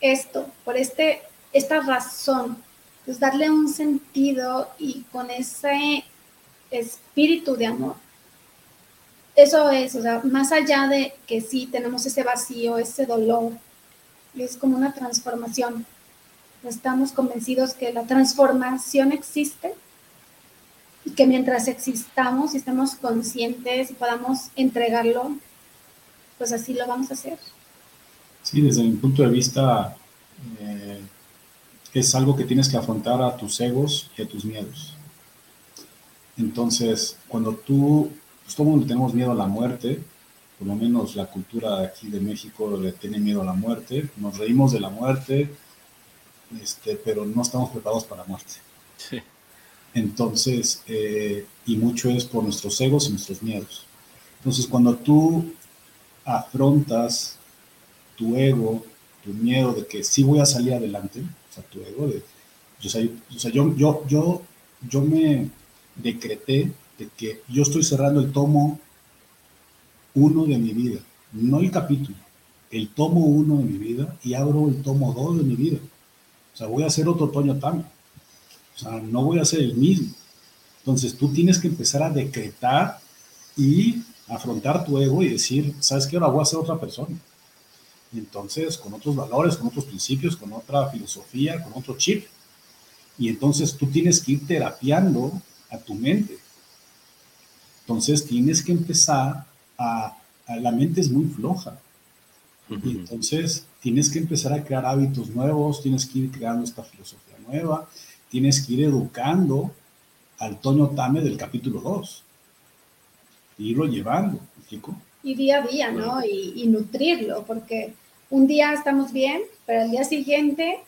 esto, por este, esta razón, pues darle un sentido y con ese espíritu de amor. Eso es, o sea, más allá de que sí tenemos ese vacío, ese dolor, es como una transformación. Estamos convencidos que la transformación existe y que mientras existamos y estemos conscientes y podamos entregarlo, pues así lo vamos a hacer. Sí, desde mi punto de vista, eh, es algo que tienes que afrontar a tus egos y a tus miedos. Entonces, cuando tú, pues todo el mundo tenemos miedo a la muerte, por lo menos la cultura aquí de México le tiene miedo a la muerte, nos reímos de la muerte, este, pero no estamos preparados para la muerte. Sí. Entonces, eh, y mucho es por nuestros egos y nuestros miedos. Entonces, cuando tú afrontas tu ego, tu miedo de que sí voy a salir adelante, tu ego, de, o yo, yo, yo, yo me decreté de que yo estoy cerrando el tomo uno de mi vida, no el capítulo, el tomo uno de mi vida y abro el tomo dos de mi vida. O sea, voy a hacer otro Toño Tama. O sea, no voy a ser el mismo. Entonces tú tienes que empezar a decretar y afrontar tu ego y decir, ¿sabes qué? Ahora voy a ser otra persona. Y entonces, con otros valores, con otros principios, con otra filosofía, con otro chip. Y entonces tú tienes que ir terapiando a tu mente. Entonces tienes que empezar a, la mente es muy floja. Y entonces tienes que empezar a crear hábitos nuevos, tienes que ir creando esta filosofía nueva, tienes que ir educando al Toño Tame del capítulo 2. Y irlo llevando, Y día a día, ¿no? Y, y, nutrirlo, porque un día estamos bien, pero el día siguiente,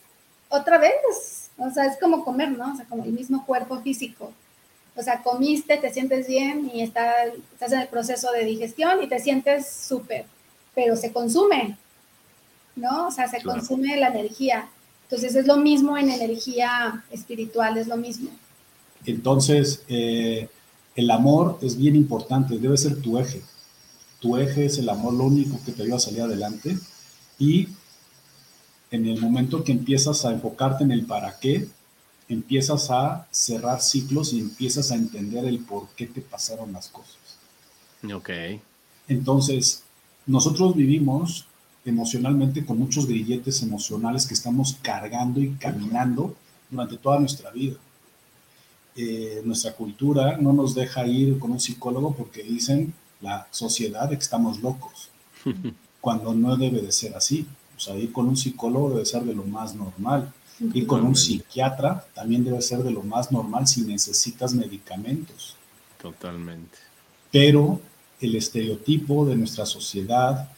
otra vez. O sea, es como comer, ¿no? O sea, como el mismo cuerpo físico. O sea, comiste, te sientes bien y está, estás en el proceso de digestión y te sientes súper, pero se consume, ¿no? O sea, se consume la energía. Entonces es lo mismo en energía espiritual, es lo mismo. Entonces, eh, el amor es bien importante, debe ser tu eje. Tu eje es el amor, lo único que te ayuda a salir adelante. Y en el momento que empiezas a enfocarte en el para qué, empiezas a cerrar ciclos y empiezas a entender el por qué te pasaron las cosas. Ok. Entonces, nosotros vivimos emocionalmente con muchos grilletes emocionales que estamos cargando y caminando durante toda nuestra vida. Eh, nuestra cultura no nos deja ir con un psicólogo porque dicen la sociedad que estamos locos, cuando no debe de ser así. O sea, ir con un psicólogo debe ser de lo más normal. Ir con un psiquiatra también debe ser de lo más normal si necesitas medicamentos. Totalmente. Pero el estereotipo de nuestra sociedad,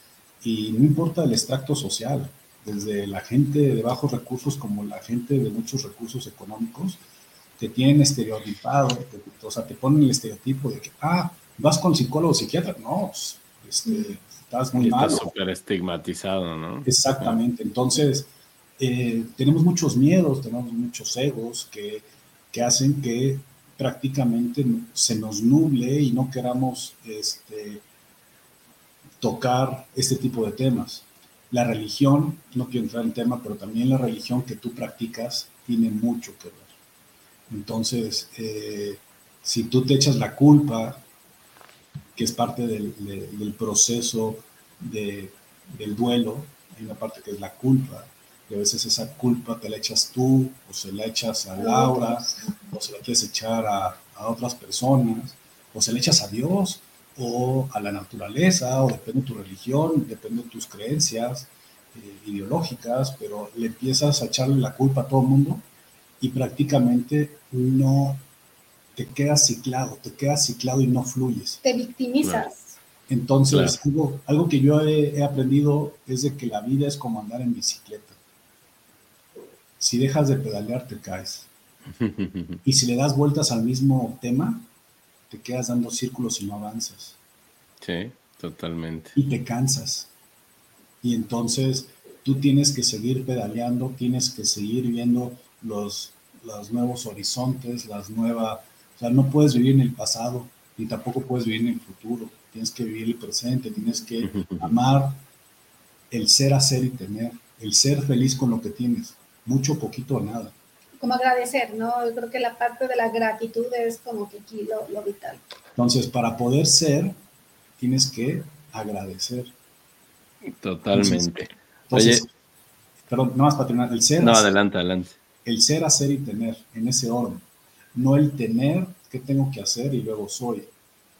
y no importa el extracto social, desde la gente de bajos recursos como la gente de muchos recursos económicos, te tienen estereotipado, o sea, te ponen el estereotipo de que, ah, vas con psicólogo o psiquiatra. No, este, estás muy mal. Estás súper estigmatizado, ¿no? Exactamente. Entonces, eh, tenemos muchos miedos, tenemos muchos egos que, que, hacen que prácticamente se nos nuble y no queramos este, tocar este tipo de temas. La religión, no quiero entrar en tema, pero también la religión que tú practicas tiene mucho que ver. Entonces, eh, si tú te echas la culpa, que es parte del, del proceso de, del duelo, hay una parte que es la culpa, y a veces esa culpa te la echas tú, o se la echas a Laura, o se la quieres echar a, a otras personas, o se la echas a Dios, o a la naturaleza, o depende de tu religión, depende de tus creencias eh, ideológicas, pero le empiezas a echarle la culpa a todo el mundo y prácticamente no te quedas ciclado, te quedas ciclado y no fluyes. Te victimizas. Entonces, algo, algo, que yo he, he, aprendido es de que la vida es como andar en bicicleta. Si dejas de pedalear, te caes. y si le das vueltas al mismo tema, te quedas dando círculos y no avanzas. Sí, totalmente. Y te cansas. Y entonces tú tienes que seguir pedaleando, tienes que seguir viendo los, los nuevos horizontes, las nuevas, sea, no puedes vivir en el pasado, ni tampoco puedes vivir en el futuro, tienes que vivir el presente, tienes que amar el ser, hacer y tener, el ser feliz con lo que tienes, mucho, poquito o nada. Como agradecer, ¿no? Yo creo que la parte de la gratitud es como que aquí lo, lo vital. Entonces, para poder ser, tienes que agradecer. Totalmente. Entonces, Oye, perdón, no más para terminar, el ser. No, adelante, adelante el ser, hacer y tener, en ese orden. No el tener qué tengo que hacer y luego soy.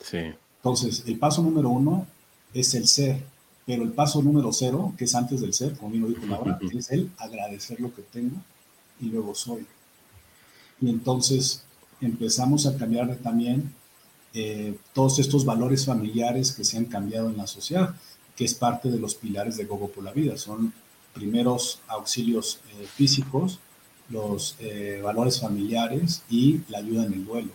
Sí. Entonces, el paso número uno es el ser, pero el paso número cero, que es antes del ser, como bien lo dijo Laura, es el agradecer lo que tengo y luego soy. Y entonces empezamos a cambiar también eh, todos estos valores familiares que se han cambiado en la sociedad, que es parte de los pilares de Gogo por la Vida. Son primeros auxilios eh, físicos, los eh, valores familiares y la ayuda en el duelo.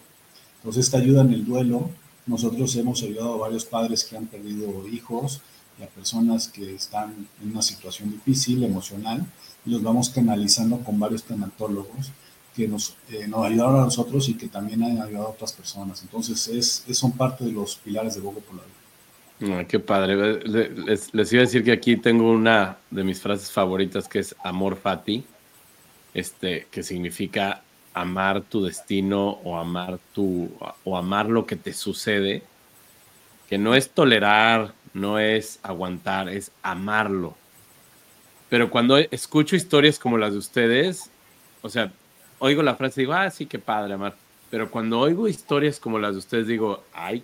Entonces, esta ayuda en el duelo, nosotros hemos ayudado a varios padres que han perdido hijos y a personas que están en una situación difícil, emocional, y los vamos canalizando con varios tanatólogos que nos, eh, nos ayudaron a nosotros y que también han ayudado a otras personas. Entonces, es, es son parte de los pilares de Bogo Polar. Ah, qué padre. Les, iba a decir que aquí tengo una de mis frases favoritas que es amor fati este, que significa amar tu destino o amar tu o amar lo que te sucede, que no es tolerar, no es aguantar, es amarlo. Pero cuando escucho historias como las de ustedes, o sea, oigo la frase y digo, ah, sí, qué padre amar. Pero cuando oigo historias como las de ustedes, digo, ay,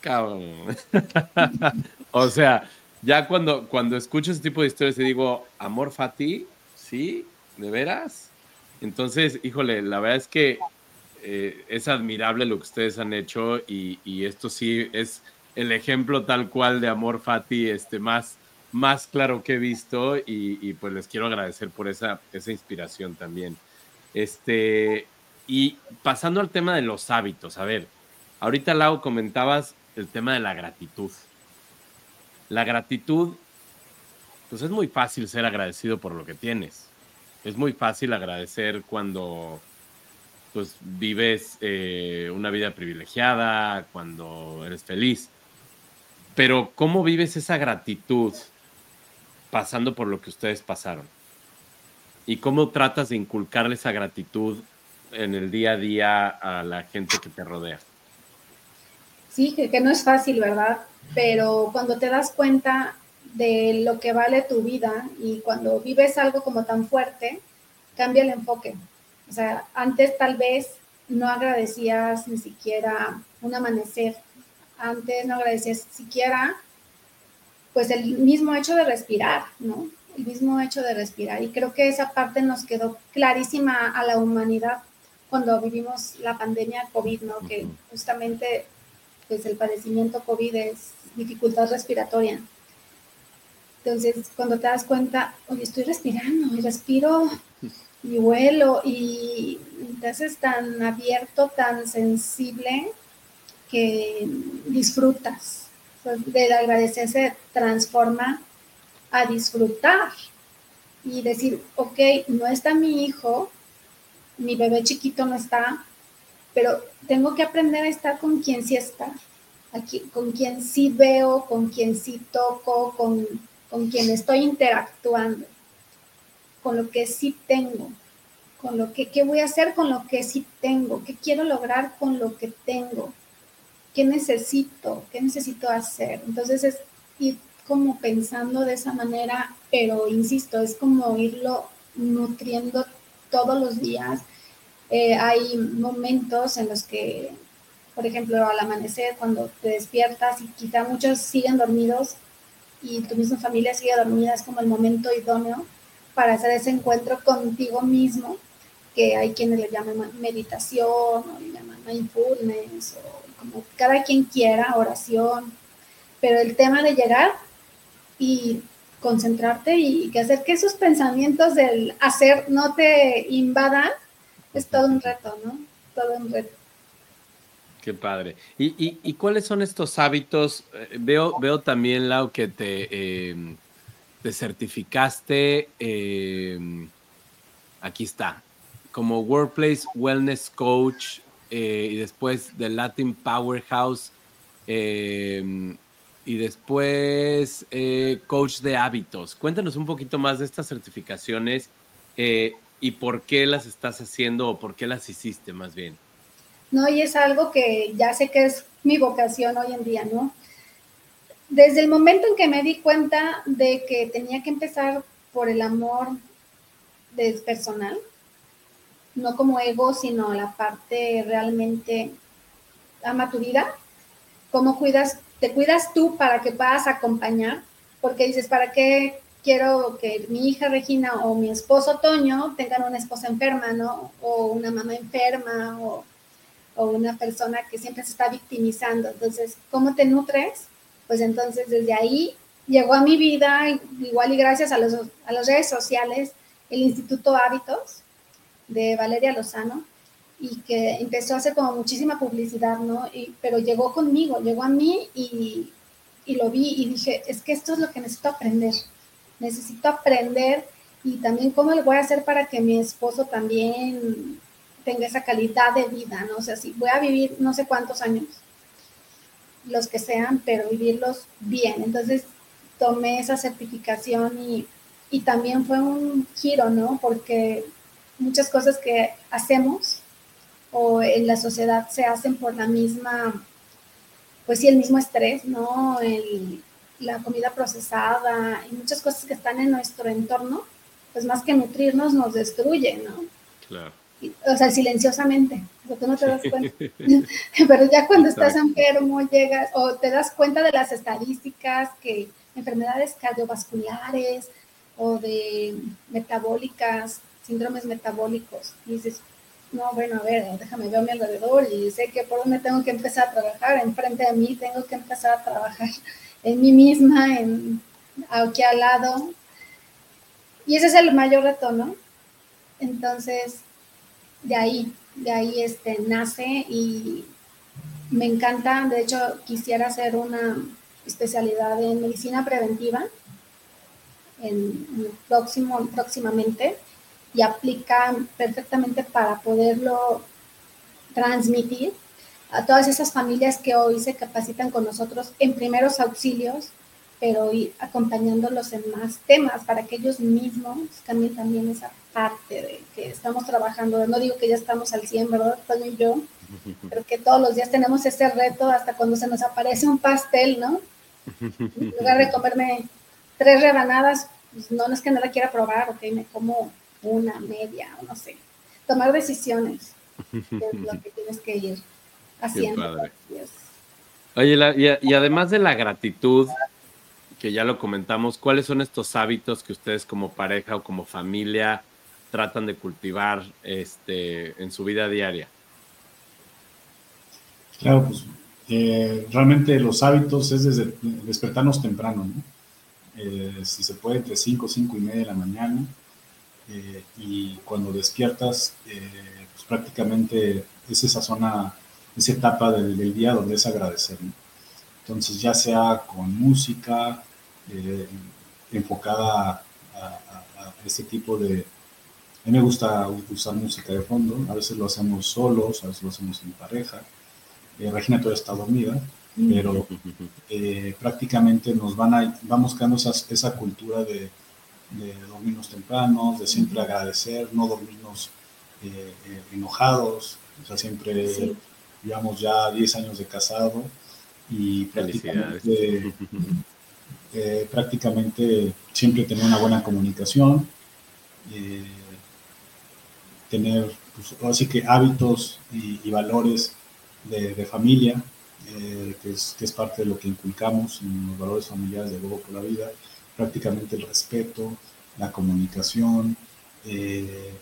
cabrón. o sea, ya cuando, cuando escucho ese tipo de historias y digo, amor fati, sí, ¿De veras? Entonces, híjole, la verdad es que eh, es admirable lo que ustedes han hecho y, esto sí es el ejemplo tal cual de amor Fati, este, más, más claro que he visto y, pues les quiero agradecer por esa, esa inspiración también. Este, y pasando al tema de los hábitos, a ver, ahorita Lau comentabas el tema de la gratitud. La gratitud, pues es muy fácil ser agradecido por lo que tienes es muy fácil agradecer cuando pues vives eh, una vida privilegiada, cuando eres feliz. Pero ¿cómo vives esa gratitud pasando por lo que ustedes pasaron? ¿Y cómo tratas de inculcarle esa gratitud en el día a día a la gente que te rodea? Sí, que, que no es fácil, ¿verdad? Pero cuando te das cuenta de lo que vale tu vida y cuando vives algo como tan fuerte, cambia el enfoque. O sea, antes tal vez no agradecías ni siquiera un amanecer, antes no agradecías siquiera pues el mismo hecho de respirar, ¿no? El mismo hecho de respirar. Y creo que esa parte nos quedó clarísima a la humanidad cuando vivimos la pandemia COVID, ¿no? Que justamente pues el padecimiento COVID es dificultad respiratoria. Entonces, cuando te das cuenta, oye, estoy respirando y respiro y vuelo y te haces tan abierto, tan sensible, que disfrutas. Del agradecer se transforma a disfrutar y decir, ok, no está mi hijo, mi bebé chiquito no está, pero tengo que aprender a estar con quien sí está, aquí, con quien sí veo, con quien sí toco, con, con quien estoy interactuando, con lo que sí tengo, con lo que qué voy a hacer con lo que sí tengo, qué quiero lograr con lo que tengo, qué necesito, qué necesito hacer. Entonces es ir como pensando de esa manera, pero insisto, es como irlo nutriendo todos los días. Eh, hay momentos en los que, por ejemplo, al amanecer, cuando te despiertas y quizá muchos siguen dormidos y tu misma familia sigue dormida, es como el momento idóneo para hacer ese encuentro contigo mismo, que hay quienes le llaman meditación o le llaman mindfulness o como cada quien quiera, oración, pero el tema de llegar y concentrarte y que hacer que esos pensamientos del hacer no te invadan es todo un reto, ¿no? Todo un reto. Qué padre. ¿Y, cuáles son estos hábitos? Eh, veo, veo también, Lau, que te, em, te certificaste, em, aquí está, como Workplace Wellness Coach eh, y después de Latin Powerhouse em, y después eh, Coach de Hábitos. Cuéntanos un poquito más de estas certificaciones y por qué las estás haciendo o por qué las hiciste más bien. No, y es algo que ya sé que es mi vocación hoy en día, ¿no? Desde el momento en que me di cuenta de que tenía que empezar por el amor personal, no como ego, sino la parte realmente ama tu cómo cuidas, te cuidas tú para que puedas acompañar, porque dices, ¿para qué quiero que mi hija Regina o mi esposo Toño tengan una esposa enferma, ¿no? O una mamá enferma o, o una persona que siempre se está victimizando. Entonces, ¿cómo te nutres? Pues entonces desde ahí llegó a mi vida, igual y gracias a, los, a las redes sociales, el Instituto Hábitos, de Valeria Lozano y que empezó a hacer como muchísima publicidad, ¿no? Y, pero llegó conmigo, llegó a mí y, y lo vi y dije, es que esto es lo que necesito aprender, necesito aprender y también cómo le voy a hacer para que mi esposo también tenga esa calidad de vida, ¿no? O sea, si voy a vivir no sé cuántos años, los que sean, pero vivirlos bien. Entonces tomé esa certificación y, y también fue un giro, ¿no? Porque muchas cosas que hacemos o en la sociedad se hacen por la misma, pues sí, el mismo estrés, ¿no? El, la comida procesada y muchas cosas que están en nuestro entorno, pues más que nutrirnos nos destruyen, ¿no? Claro. O sea, silenciosamente, porque no te das cuenta. Pero ya cuando estás enfermo llegas o te das cuenta de las estadísticas que enfermedades cardiovasculares o de metabólicas síndromes metabólicos. Y dices, no, bueno, a ver, déjame ver a mi alrededor y sé que por dónde tengo que empezar a trabajar. Enfrente de mí tengo que empezar a trabajar en mí misma, en aquí al lado. Y ese es el mayor reto, ¿no? Entonces, de ahí, de ahí este, nace y me encanta, de hecho, quisiera hacer una especialidad en medicina preventiva en, próximo, próximamente y aplican perfectamente para poderlo transmitir a todas esas familias que hoy se capacitan con nosotros en primeros auxilios, pero ir acompañándolos en más temas para que ellos mismos cambien también esa parte de que estamos trabajando. No digo que ya estamos al 100, ¿verdad, Toño y yo? Pero que todos los días tenemos ese reto hasta cuando se nos aparece un pastel, ¿no? En lugar de comerme tres rebanadas, pues no, es que no la quiera probar, ok, me como una, media, o no sé. Tomar decisiones es lo que tienes que ir haciendo. Oye, y, además de la gratitud, que ya lo comentamos, ¿cuáles son estos hábitos que ustedes como pareja o como familia tratan de cultivar este, en su vida diaria? Claro, pues eh, realmente los hábitos es desde despertarnos temprano, ¿no? Eh, si se puede entre 5, 5 y media de la mañana, eh, y cuando despiertas, pues prácticamente es esa zona, esa etapa del, día donde es agradecer. Entonces, ya sea con música eh, enfocada a, a, este tipo de... A mí me gusta usar música de fondo, a veces lo hacemos solos, a veces lo hacemos en pareja. Regina todavía está dormida, pero prácticamente nos van a, vamos creando esa cultura de, de dormirnos temprano, de siempre agradecer, no dormirnos eh, eh, enojados, o sea, siempre llevamos ya 10 años de casado y prácticamente, eh, prácticamente siempre tener una buena comunicación, tener, pues, así que hábitos y, valores de, familia, que es, que, es, parte de lo que inculcamos en los valores familiares de Luego por la Vida, prácticamente el respeto, la comunicación, eh,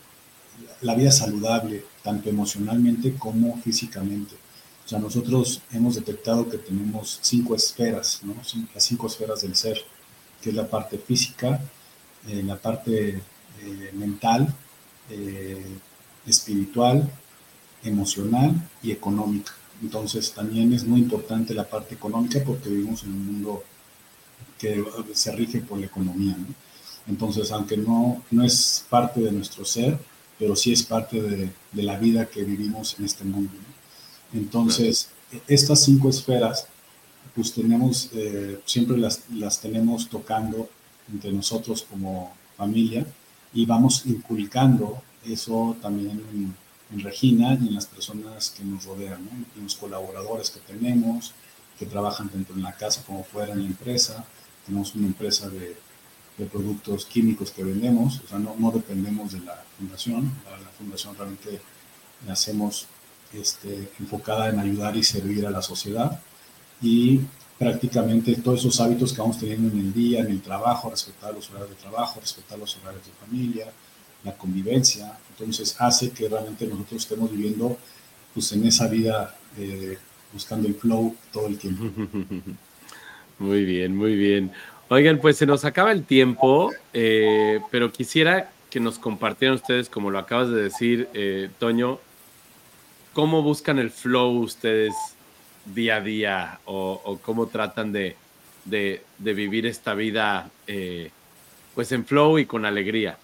la vida saludable, tanto emocionalmente como físicamente. O sea, nosotros hemos detectado que tenemos cinco esferas, ¿no? las cinco esferas del ser, que es la parte física, eh, la parte eh, mental, espiritual, emocional y económica. Entonces también es muy importante la parte económica porque vivimos en un mundo que se rige por la economía. Entonces, aunque no, no es parte de nuestro ser, pero sí es parte de, de la vida que vivimos en este mundo. Entonces, estas cinco esferas, pues tenemos, eh, siempre las, las tenemos tocando entre nosotros como familia y vamos inculcando eso también en, Regina y en las personas que nos rodean, en los colaboradores que tenemos, que trabajan tanto en la casa como fuera en la empresa, tenemos una empresa de, de productos químicos que vendemos, o sea, no, no dependemos de la fundación, la, la, fundación realmente hacemos este, enfocada en ayudar y servir a la sociedad y prácticamente todos esos hábitos que vamos teniendo en el día, en el trabajo, respetar los horarios de trabajo, respetar los horarios de familia, la convivencia, entonces hace que realmente nosotros estemos viviendo pues en esa vida eh, buscando el flow todo el tiempo. Muy bien, muy bien. Oigan, pues se nos acaba el tiempo, eh, pero quisiera que nos compartieran ustedes, como lo acabas de decir, eh, Toño, cómo buscan el flow ustedes día a día o, cómo tratan de, de, vivir esta vida eh, pues en flow y con alegría.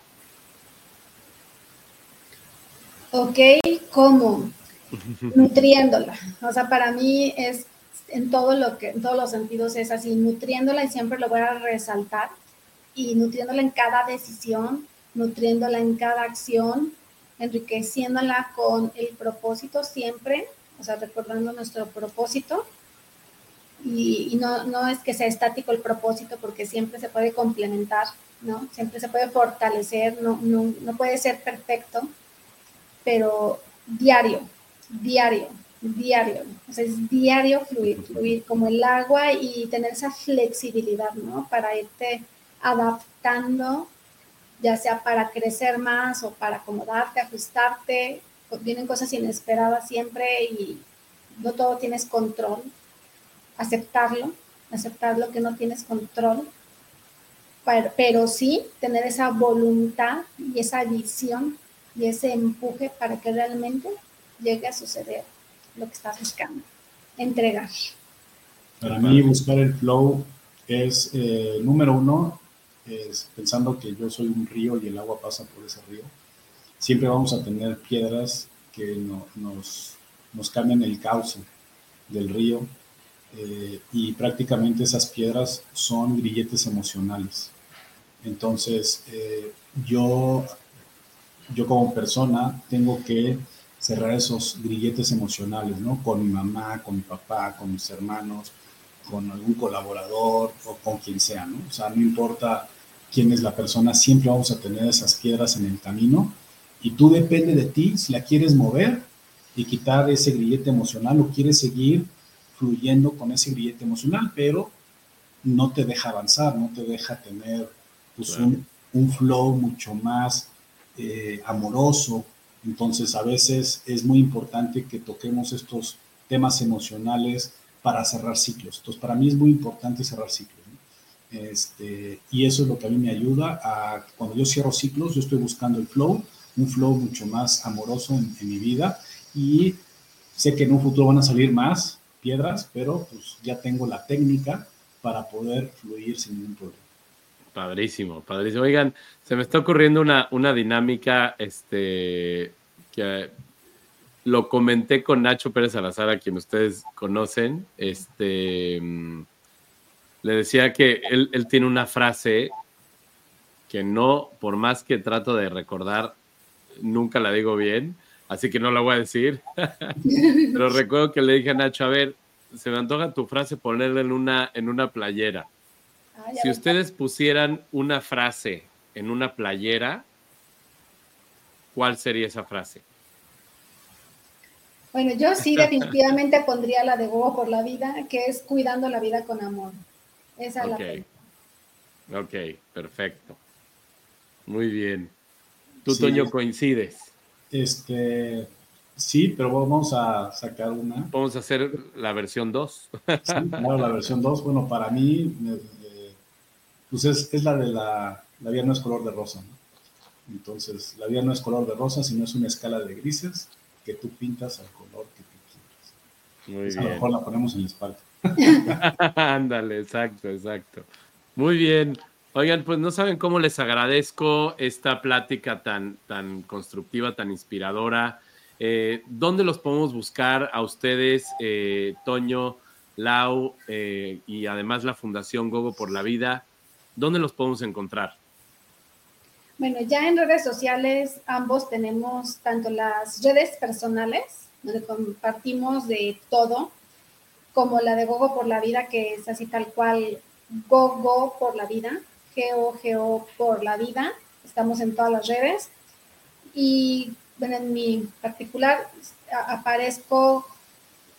Ok, ¿cómo? Nutriéndola. O sea, para mí es en todo lo que, en todos los sentidos es así, nutriéndola y siempre lo voy a resaltar y nutriéndola en cada decisión, nutriéndola en cada acción, enriqueciéndola con el propósito siempre, o sea, recordando nuestro propósito. Y, no, no es que sea estático el propósito porque siempre se puede complementar, ¿no? Siempre se puede fortalecer, no, no, no puede ser perfecto, pero diario, diario, diario, o sea, es diario fluir, fluir como el agua y tener esa flexibilidad, ¿no? Para irte adaptando, ya sea para crecer más o para acomodarte, ajustarte, vienen cosas inesperadas siempre y no todo tienes control, aceptarlo, aceptar lo que no tienes control, pero, sí tener esa voluntad y esa visión y ese empuje para que realmente llegue a suceder lo que estás buscando, entregar. Para mí buscar el flow es, eh, número uno, es pensando que yo soy un río y el agua pasa por ese río. Siempre vamos a tener piedras que nos, nos cambian el cauce del río eh, y prácticamente esas piedras son grilletes emocionales. Entonces, eh, yo, yo como persona tengo que cerrar esos grilletes emocionales, ¿no? Con mi mamá, con mi papá, con mis hermanos, con algún colaborador o con quien sea, ¿no? O sea, no importa quién es la persona, siempre vamos a tener esas piedras en el camino y tú depende de ti si la quieres mover y quitar ese grillete emocional o quieres seguir fluyendo con ese grillete emocional, pero no te deja avanzar, no te deja tener pues, un, un, flow mucho más eh, amoroso, entonces, a veces es muy importante que toquemos estos temas emocionales para cerrar ciclos. Entonces, para mí es muy importante cerrar ciclos. Este, y eso es lo que a mí me ayuda a, cuando yo cierro ciclos, yo estoy buscando el flow, un flow mucho más amoroso en, mi vida y sé que en un futuro van a salir más piedras, pero pues ya tengo la técnica para poder fluir sin ningún problema. Padrísimo, padrísimo. Oigan, se me está ocurriendo una, una dinámica este, que lo comenté con Nacho Pérez Salazar, a quien ustedes conocen. Este, mm, le decía que él, él tiene una frase que no, por más que trato de recordar, nunca la digo bien, así que no la voy a decir. Pero recuerdo que le dije a Nacho, a ver, se me antoja tu frase ponerla en una, en una playera. si ustedes pusieran una frase en una playera, ¿cuál sería esa frase? Bueno, yo sí definitivamente pondría la de Gogo por la vida, que es cuidando la vida con amor. Esa es la Ok, perfecto. Muy bien. ¿Tú, Toño, coincides? Este, sí, pero vamos a sacar una. Vamos a hacer la versión 2. Sí, claro, la versión 2. Bueno, para mí, eh, pues es, la de la, la vida no es color de rosa. ¿no? Entonces, la vida no es color de rosa, sino es una escala de grises que tú pintas al color que tú quieras. Muy bien. A lo mejor la ponemos en la espalda. Ándale, exacto, exacto. Muy bien. Oigan, pues no saben cómo les agradezco esta plática tan, tan constructiva, tan inspiradora. Eh, ¿Dónde los podemos buscar a ustedes, eh, Toño, Lau eh, y además la Fundación Gogo por la Vida? ¿Dónde los podemos encontrar? Bueno, ya en redes sociales ambos tenemos tanto las redes personales, donde compartimos de todo, como la de Gogo por la Vida, que es así tal cual, Gogo por la Vida. GOGO por la vida. Estamos en todas las redes. Y bueno, en mi particular aparezco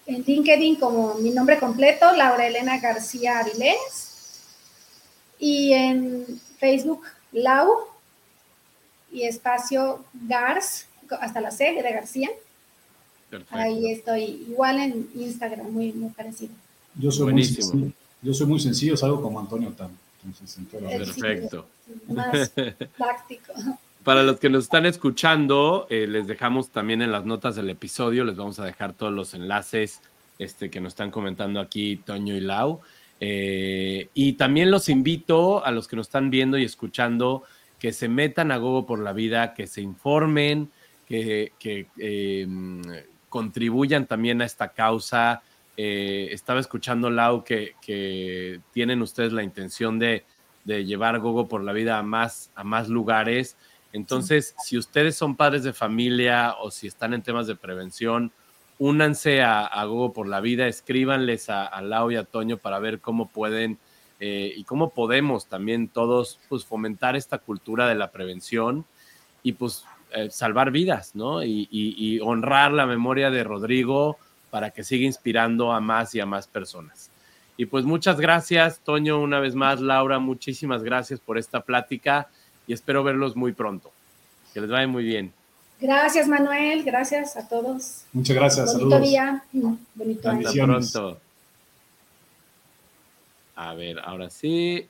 en LinkedIn como mi nombre completo, Laura Elena García Avilés. Y en Facebook, Lau y espacio Gars, hasta la C de García. Ahí estoy, igual en Instagram, muy, muy parecido. Yo soy, muy sencillo, yo soy muy sencillo, salgo como Antonio Tam. Perfecto. Más práctico. Para los que nos están escuchando, eh, les dejamos también en las notas del episodio, les vamos a dejar todos los enlaces este, que nos están comentando aquí Toño y Lau. Eh, y también los invito a los que nos están viendo y escuchando que se metan a Gogo por la vida, que se informen, que, contribuyan también a esta causa, eh, estaba escuchando, Lau, que, que, tienen ustedes la intención de, de, llevar Gogo por la vida a más, a más lugares. Entonces, si ustedes son padres de familia o si están en temas de prevención, únanse a, Gogo por la vida, escríbanles a, a, Lau y a Toño para ver cómo pueden eh, y cómo podemos también todos pues, fomentar esta cultura de la prevención. Y pues eh, salvar vidas, ¿no? Y, y honrar la memoria de Rodrigo para que siga inspirando a más y a más personas. Y pues muchas gracias, Toño, una vez más, Laura, muchísimas gracias por esta plática y espero verlos muy pronto. Que les vaya muy bien. Gracias, Manuel. Gracias a todos. Muchas gracias. Bonito saludos. día. Bonito Hasta pronto. A ver, ahora sí.